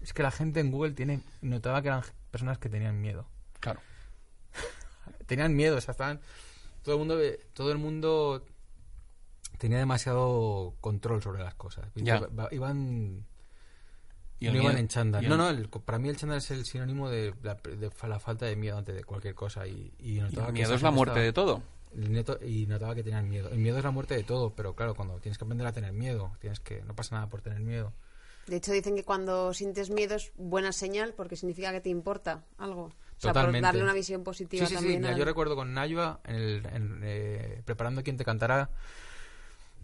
Es que la gente en Google tiene, notaba que eran personas que tenían miedo. Claro. <laughs> Tenían miedo, o sea, estaban, todo el mundo, todo el mundo tenía demasiado control sobre las cosas. Ya. Iban, Y el no iban en chándal. y el- No, no, el- para mí el chándal es el sinónimo de la, de la falta de miedo ante de cualquier cosa y, y y notaba el que miedo es la muerte estaba- de todo. el neto- y notaba que tenían miedo. El miedo es la muerte de todo, pero claro, cuando tienes que aprender a tener miedo, tienes que no pasa nada por tener miedo. De hecho, dicen que cuando sientes miedo es buena señal porque significa que te importa algo. O sea, por darle una visión positiva Sí, sí, sí. también. Al- yo recuerdo con Nayua, en el- en, eh, preparando Quien te cantará,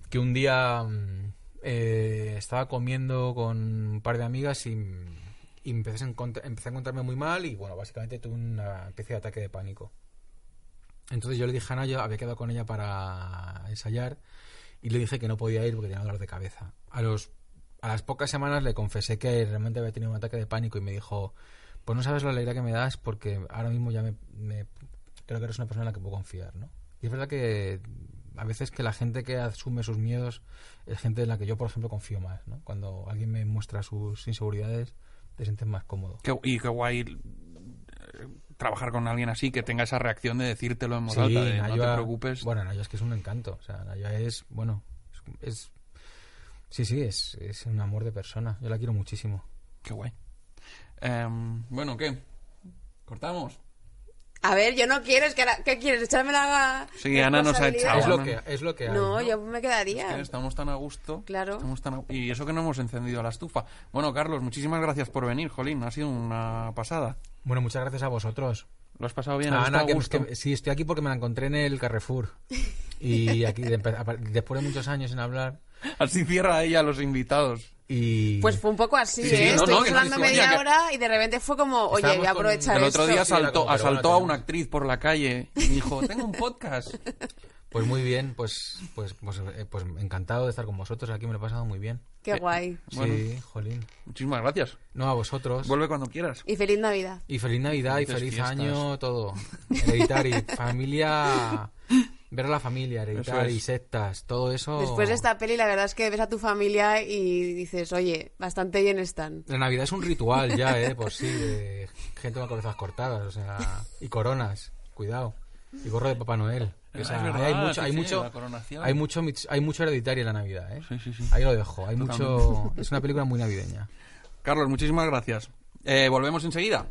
que un día mm, eh, estaba comiendo con un par de amigas y, y empecé, a empecé a encontrarme muy mal y bueno, básicamente tuve una especie de ataque de pánico. Entonces yo le dije a Naya, había quedado con ella para ensayar y le dije que no podía ir porque tenía dolor de cabeza. A los a las pocas semanas le confesé que realmente había tenido un ataque de pánico y me dijo, pues no sabes la alegría que me das porque ahora mismo ya me, me- creo que eres una persona en la que puedo confiar, ¿no? Y es verdad que a veces que la gente que asume sus miedos es gente en la que yo, por ejemplo, confío más, ¿no? Cuando alguien me muestra sus inseguridades, te sientes más cómodo. Qué- y qué guay eh, trabajar con alguien así que tenga esa reacción de decírtelo en voz Sí, alta, de no te Nayua- preocupes. Bueno, Nayua es que es un encanto. O sea, Nayua es, bueno, es, es- sí, sí, es, es un amor de persona. Yo la quiero muchísimo. Qué guay. Em, bueno, ¿qué? ¿Cortamos? A ver, yo no quiero, es que ahora- ¿qué quieres? ¿Echarme la Sí, Ana nos ha echado. es lo que es lo que hay, No, ¿no? yo me quedaría. Que estamos tan a gusto. Claro. Estamos tan a- Y eso que no hemos encendido la estufa. Bueno, Carlos, muchísimas gracias por venir, Jolín. Ha sido una pasada. Bueno, muchas gracias a vosotros. ¿Lo has pasado bien? A ¿Has Ana, estado a que, gusto? que- sí, estoy aquí porque me la encontré en el Carrefour. <laughs> Y aquí, de- a- después de muchos años sin hablar. Así cierra ella a los invitados. Y Pues fue un poco así, Sí, ¿eh? no, Estoy no, hablando no, media que- hora y de repente fue como, oye, Estábamos voy a con- aprovechar El esto. otro día asaltó, asaltó bueno, a una actriz por la calle y dijo, tengo un podcast. pues muy bien, pues, pues, pues, eh, pues encantado de estar con vosotros. Aquí me lo he pasado muy bien. Qué guay. Bueno. Sí, jolín. Muchísimas gracias. No, a vosotros. Vuelve cuando quieras. Y feliz Navidad. Y feliz Navidad y Felices feliz fiestas. año, todo. Hereditary, <laughs> familia Ver a la familia, hereditar es. y sectas, todo eso... Después de esta peli, la verdad es que ves a tu familia y dices, oye, bastante bien están. La Navidad es un ritual ya, ¿eh? Pues sí, de gente con cabezas cortadas, o sea... Y coronas, cuidado. Y gorro de Papá Noel. O sea, Es verdad, hay mucho, sí, hay mucho, la coronación. hay mucho, mit- hay mucho hereditario en la Navidad, ¿eh? Sí, sí, sí. Ahí lo dejo. Hay mucho, <laughs> es una película muy navideña. Carlos, muchísimas gracias. Eh, Volvemos enseguida.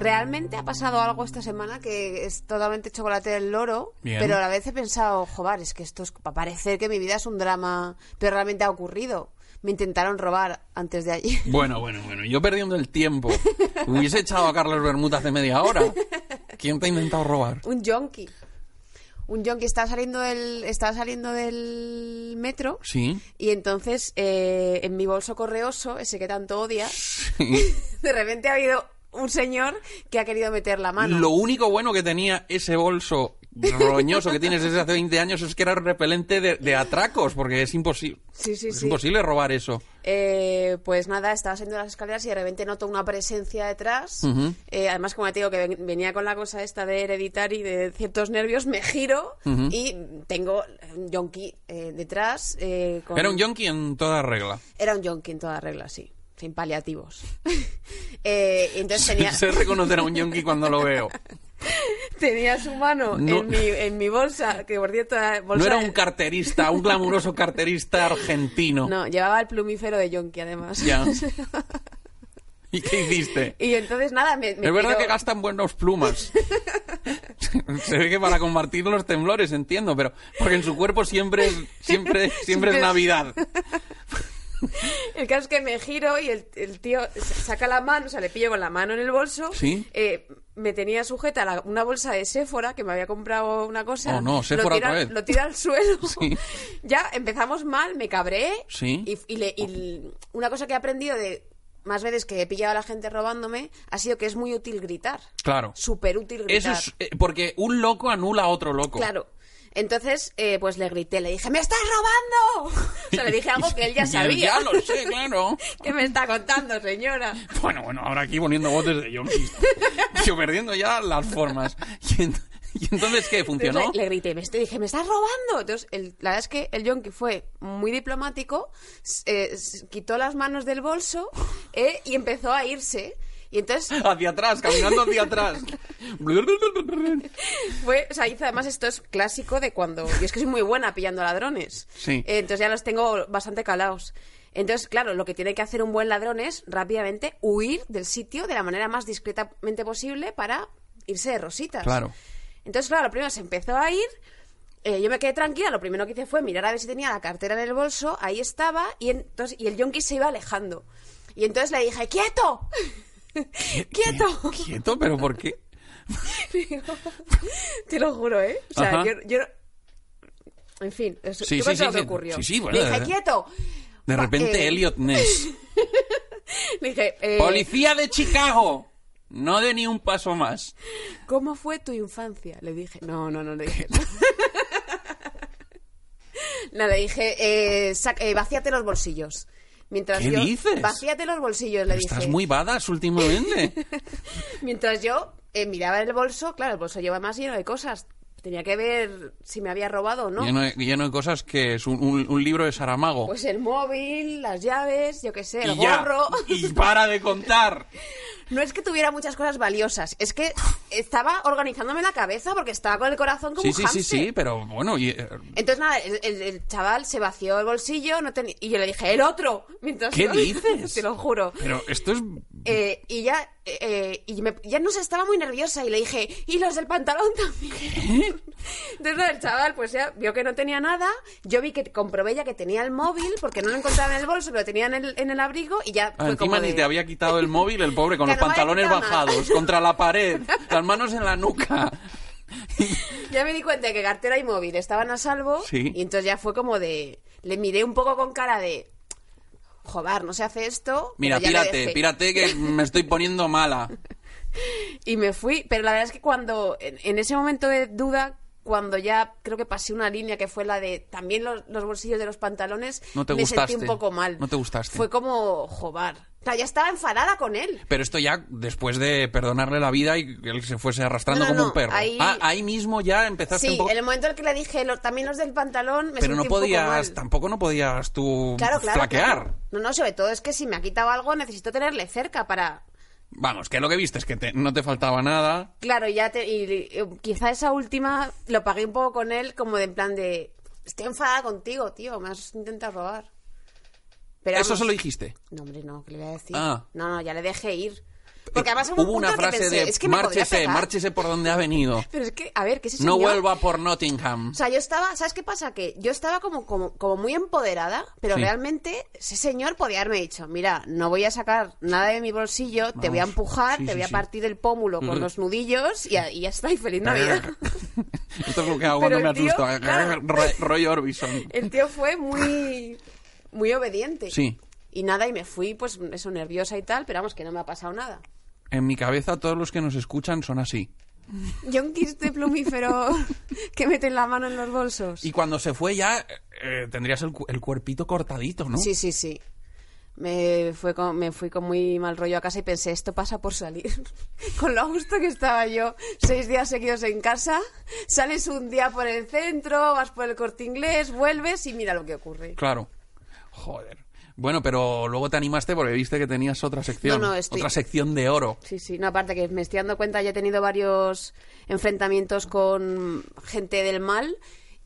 Realmente ha pasado algo esta semana que es totalmente chocolate del loro, Bien. pero a la vez he pensado, joder, es que esto es para parecer que mi vida es un drama, pero realmente ha ocurrido. Me intentaron robar antes de ayer. Bueno, bueno, bueno. Yo perdiendo el tiempo. Hubiese echado a Carlos Bermúdez hace media hora. ¿Quién te ha intentado robar? Un yonki. Un yonki estaba saliendo del, estaba saliendo del metro Sí. y entonces eh, en mi bolso correoso, ese que tanto odia, sí. <laughs> de repente ha habido un señor que ha querido meter la mano. Lo único bueno que tenía ese bolso roñoso que tienes desde hace 20 años es que era repelente de, de atracos, porque es imposible. Sí, sí, es sí. imposible robar eso. Eh, pues nada, estaba saliendo las escaleras y de repente noto una presencia detrás. Eh, además, como te digo, que ven- venía con la cosa esta de hereditar y de ciertos nervios, me giro y tengo un yonki eh, detrás. con- Era un yonki en toda regla. Era un yonki en toda regla, sí. Sin paliativos. <laughs> Eh, entonces tenía, <laughs> Sé reconocer a un yonki cuando lo veo. tenía su mano No. en, mi, en mi bolsa, que por cierto, bolsa No era un carterista, un glamuroso carterista argentino. No, llevaba el plumífero de yonki, además. Ya. <laughs> ¿Y qué hiciste? Y entonces nada, me, me Es verdad que gastan buenos plumas. Se ve que para combatir los temblores, entiendo, pero porque en su cuerpo siempre es, siempre, siempre es Navidad. <laughs> El caso es que me giro y el, el tío saca la mano, o sea, le pillo con la mano en el bolso. Sí. Eh, me tenía sujeta la- una bolsa de Sephora, que me había comprado una cosa. Oh, no, Sephora lo tira, otra vez. Lo tira al suelo. <laughs> Sí. Ya empezamos mal, me cabré. Sí. Y, y le- y una cosa que he aprendido de más veces que he pillado a la gente robándome ha sido que es muy útil gritar. Claro. Súper útil Eso gritar. es eh, porque un loco anula a otro loco. Claro. Entonces, eh, pues le grité, le dije, ¡me estás robando! <laughs> O sea, le dije algo que él ya <laughs> sabía. Ya lo sé, claro. <laughs> ¿Qué me está contando, señora? Bueno, bueno, ahora aquí poniendo voces de yonkis. Yo perdiendo ya las formas. Y, en- y entonces, ¿qué? ¿Funcionó? Entonces, le, le grité, me estoy, dije, ¿me estás robando? Entonces, el- la verdad es que el yonki fue muy diplomático, eh, quitó las manos del bolso eh, y empezó a irse. Y entonces <laughs> Hacia atrás, caminando hacia atrás. <laughs> fue, o sea, además esto es clásico de cuando, yo es que soy muy buena pillando ladrones. Sí. Eh, entonces ya los tengo bastante calados. Entonces, claro, lo que tiene que hacer un buen ladrón es rápidamente huir del sitio de la manera más discretamente posible para irse de rositas. Claro. Entonces, claro, lo primero se empezó a ir. eh, yo me quedé tranquila, lo primero que hice fue mirar a ver si tenía la cartera en el bolso, ahí estaba, y, entonces, y el yonki se iba alejando. Y entonces le dije, ¡quieto! ¡Quieto! Quieto, pero ¿por qué? <laughs> Te lo juro, ¿eh? O sea, Ajá. yo, yo no- En fin, eso, Sí, sí, lo que ocurrió. Sí, sí, bueno, le dije. ¡quieto! De repente, eh, Elliot Ness. Le <laughs> dije, eh, Policía de Chicago. No de ni un paso más. ¿cómo fue tu infancia? Le dije, no, no, no le dije. <laughs> no, le dije, eh, eh, vacíate los bolsillos. Mientras ¿Qué yo, dices? Vacíate los bolsillos, le dije. Estás muy badass últimamente. <laughs> Mientras yo eh, miraba el bolso, claro, el bolso lleva más lleno de cosas. Tenía que ver si me había robado o no. Lleno, de, lleno de cosas que es un, un- un libro de Saramago. Pues el móvil, las llaves, yo qué sé, el y ya. gorro. Y para de contar. <laughs> No es que tuviera muchas cosas valiosas, es que estaba organizándome la cabeza porque estaba con el corazón como Sí, un sí, sí, sí, pero bueno. y, eh, Entonces nada, el, el- el chaval se vació el bolsillo no y yo le dije, el otro. Mientras ¿Qué yo- dices? Te lo juro. pero esto es. Eh, y ya, eh, y me- ya no sé, estaba muy nerviosa y le dije, y los del pantalón también. <laughs> Entonces el chaval pues ya vio que no tenía nada, yo vi que comprobé ya que tenía el móvil porque no lo encontraba en el bolso, pero lo tenía en el, en el abrigo y ya Ah, fue encima como ni te había quitado el móvil, el pobre, con los pantalones bajados, contra la pared, las manos en la nuca. <laughs> Ya me di cuenta de que cartera y móvil estaban a salvo Sí. y entonces ya fue como de... Le miré un poco con cara de... Joder, no se hace esto. Mira, pírate, pírate que me estoy poniendo mala. <laughs> Y me fui, pero la verdad es que cuando, en, en ese momento de duda, cuando ya creo que pasé una línea que fue la de también los, los bolsillos de los pantalones, No te me gustaste. sentí un poco mal. No te gustaste. Fue como, jobar, Claro, ya estaba enfadada con él. Pero esto ya después de perdonarle la vida y que él se fuese arrastrando No, no, como un perro. ahí- Ah, ahí mismo ya empezaste Sí, un poco... en el momento en el que le dije lo- también los del pantalón, me Pero sentí no un poco podías, mal. tampoco no podías tú Claro, claro, flaquear. claro. No, no, sobre todo es que si me ha quitado algo necesito tenerle cerca para... Vamos, que lo que viste es que te- no te faltaba nada. Claro, ya te... Y, y quizá esa última lo pagué un poco con él como de en plan de... Estoy enfadada contigo, tío, me has intentado robar. Pero Eso se lo dijiste. No, hombre, no, ¿qué le voy a decir? Ah. No, no, ya le dejé ir. Porque además hubo un una en que frase pensé, de es que márchese, pegar". márchese por donde ha venido. Pero es que, a ver, que ese No señor... vuelva por Nottingham. O sea, yo estaba, ¿sabes qué pasa? Que yo estaba como, como, como muy empoderada, pero Sí. realmente ese señor podía haberme dicho, mira, no voy a sacar nada de mi bolsillo, te voy a empujar, Sí, te sí, voy a partir el pómulo con Mm. los nudillos y, ya- y ya está, y feliz Navidad. <laughs> Esto es lo que hago Pero cuando me tío, asusto. claro. <laughs> Roy, Roy Orbison. El tío fue muy, muy obediente. Sí. Y nada, y me fui, pues, eso, nerviosa y tal, pero vamos, que no me ha pasado nada. En mi cabeza todos los que nos escuchan son así. <laughs> Yonkis de plumífero <laughs> que meten la mano en los bolsos. Y cuando se fue ya eh, tendrías el, cu- el cuerpito cortadito, ¿no? Sí, sí, sí. Me, fue con- me fui con muy mal rollo a casa y pensé, esto pasa por salir. <laughs> con lo gusto que estaba yo, seis días seguidos en casa, sales un día por el centro, vas por el corte inglés, vuelves y mira lo que ocurre. Claro. Joder. Bueno, pero luego te animaste porque viste que tenías otra sección. No, no, estoy- Otra sección de oro. Sí, sí, no, aparte que me estoy dando cuenta, ya he tenido varios enfrentamientos con gente del mal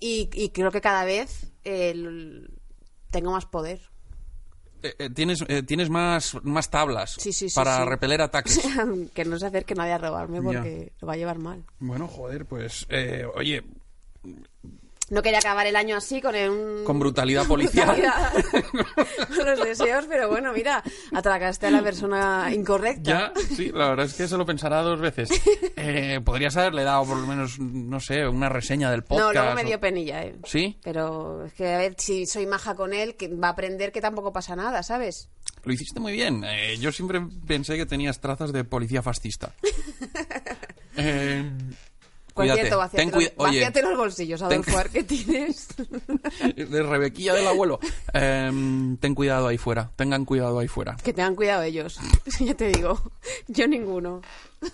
y, y creo que cada vez el- tengo más poder. Eh, eh, tienes eh, tienes más, más tablas Sí, sí, sí, para repeler ataques. <laughs> que no se acerque nadie a robarme porque lo va a llevar mal. bueno, joder, pues, oye, No quería acabar el año así con un... Con brutalidad policial. <laughs> con los deseos, pero bueno, mira, atracaste a la persona incorrecta. ya, sí, la verdad es que se lo pensará dos veces. <laughs> Eh, podrías haberle dado por lo menos, no sé, una reseña del podcast. No, luego me dio penilla, ¿eh? ¿Sí? Pero es que a ver, si soy maja con él, que va a aprender que tampoco pasa nada, ¿sabes? Lo hiciste muy bien. Eh, yo siempre pensé que tenías trazas de policía fascista. <laughs> Eh, Por cuídate. cierto, vacíate, Ten los, Oye, los bolsillos, Adolfo, a ver qué tienes. <laughs> de Rebequilla del abuelo. Eh, ten cuidado ahí fuera. Tengan cuidado ahí fuera. que tengan cuidado ellos. <laughs> ya te digo, yo ninguno. <laughs>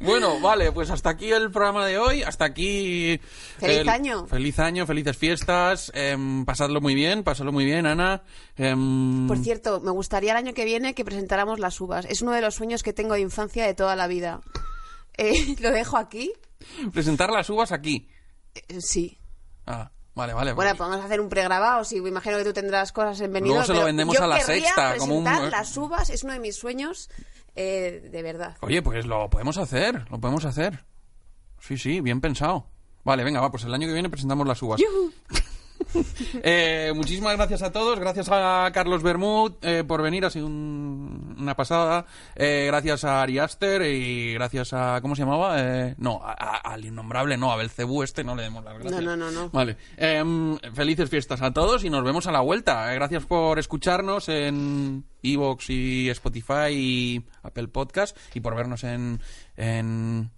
Bueno, vale, pues hasta aquí el programa de hoy. Hasta aquí. ¡Feliz el- año! Feliz año, felices fiestas. em, pasadlo muy bien, pasadlo muy bien, Ana. Em, Por cierto, me gustaría el año que viene que presentáramos las uvas. Es uno de los sueños que tengo de infancia de toda la vida. Eh, lo dejo aquí. Presentar las uvas aquí. Eh, sí. Ah, vale, vale. Bueno, pues- podemos hacer un pregrabado, sí, me imagino que tú tendrás cosas en. Luego se lo pero vendemos yo a la Sexta, como un- las uvas es uno de mis sueños eh, de verdad. Oye, pues lo podemos hacer, lo podemos hacer. Sí, sí, bien pensado. Vale, venga, va, pues el año que viene presentamos las uvas. ¡Yujú! Eh, muchísimas gracias a todos, gracias a Carlos Bermud eh, por venir, ha sido un- una pasada. Eh, gracias a Ari Aster y gracias a. ¿Cómo se llamaba? No, a- a- al innombrable, no, a Belcebú este no le demos las gracias. No, no, no, no. Vale. Em, felices fiestas a todos y nos vemos a la vuelta. Gracias por escucharnos en Evox y Spotify y Apple Podcast y por vernos en. en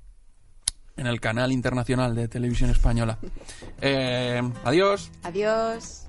en el canal internacional de televisión española. Eh, adiós. Adiós.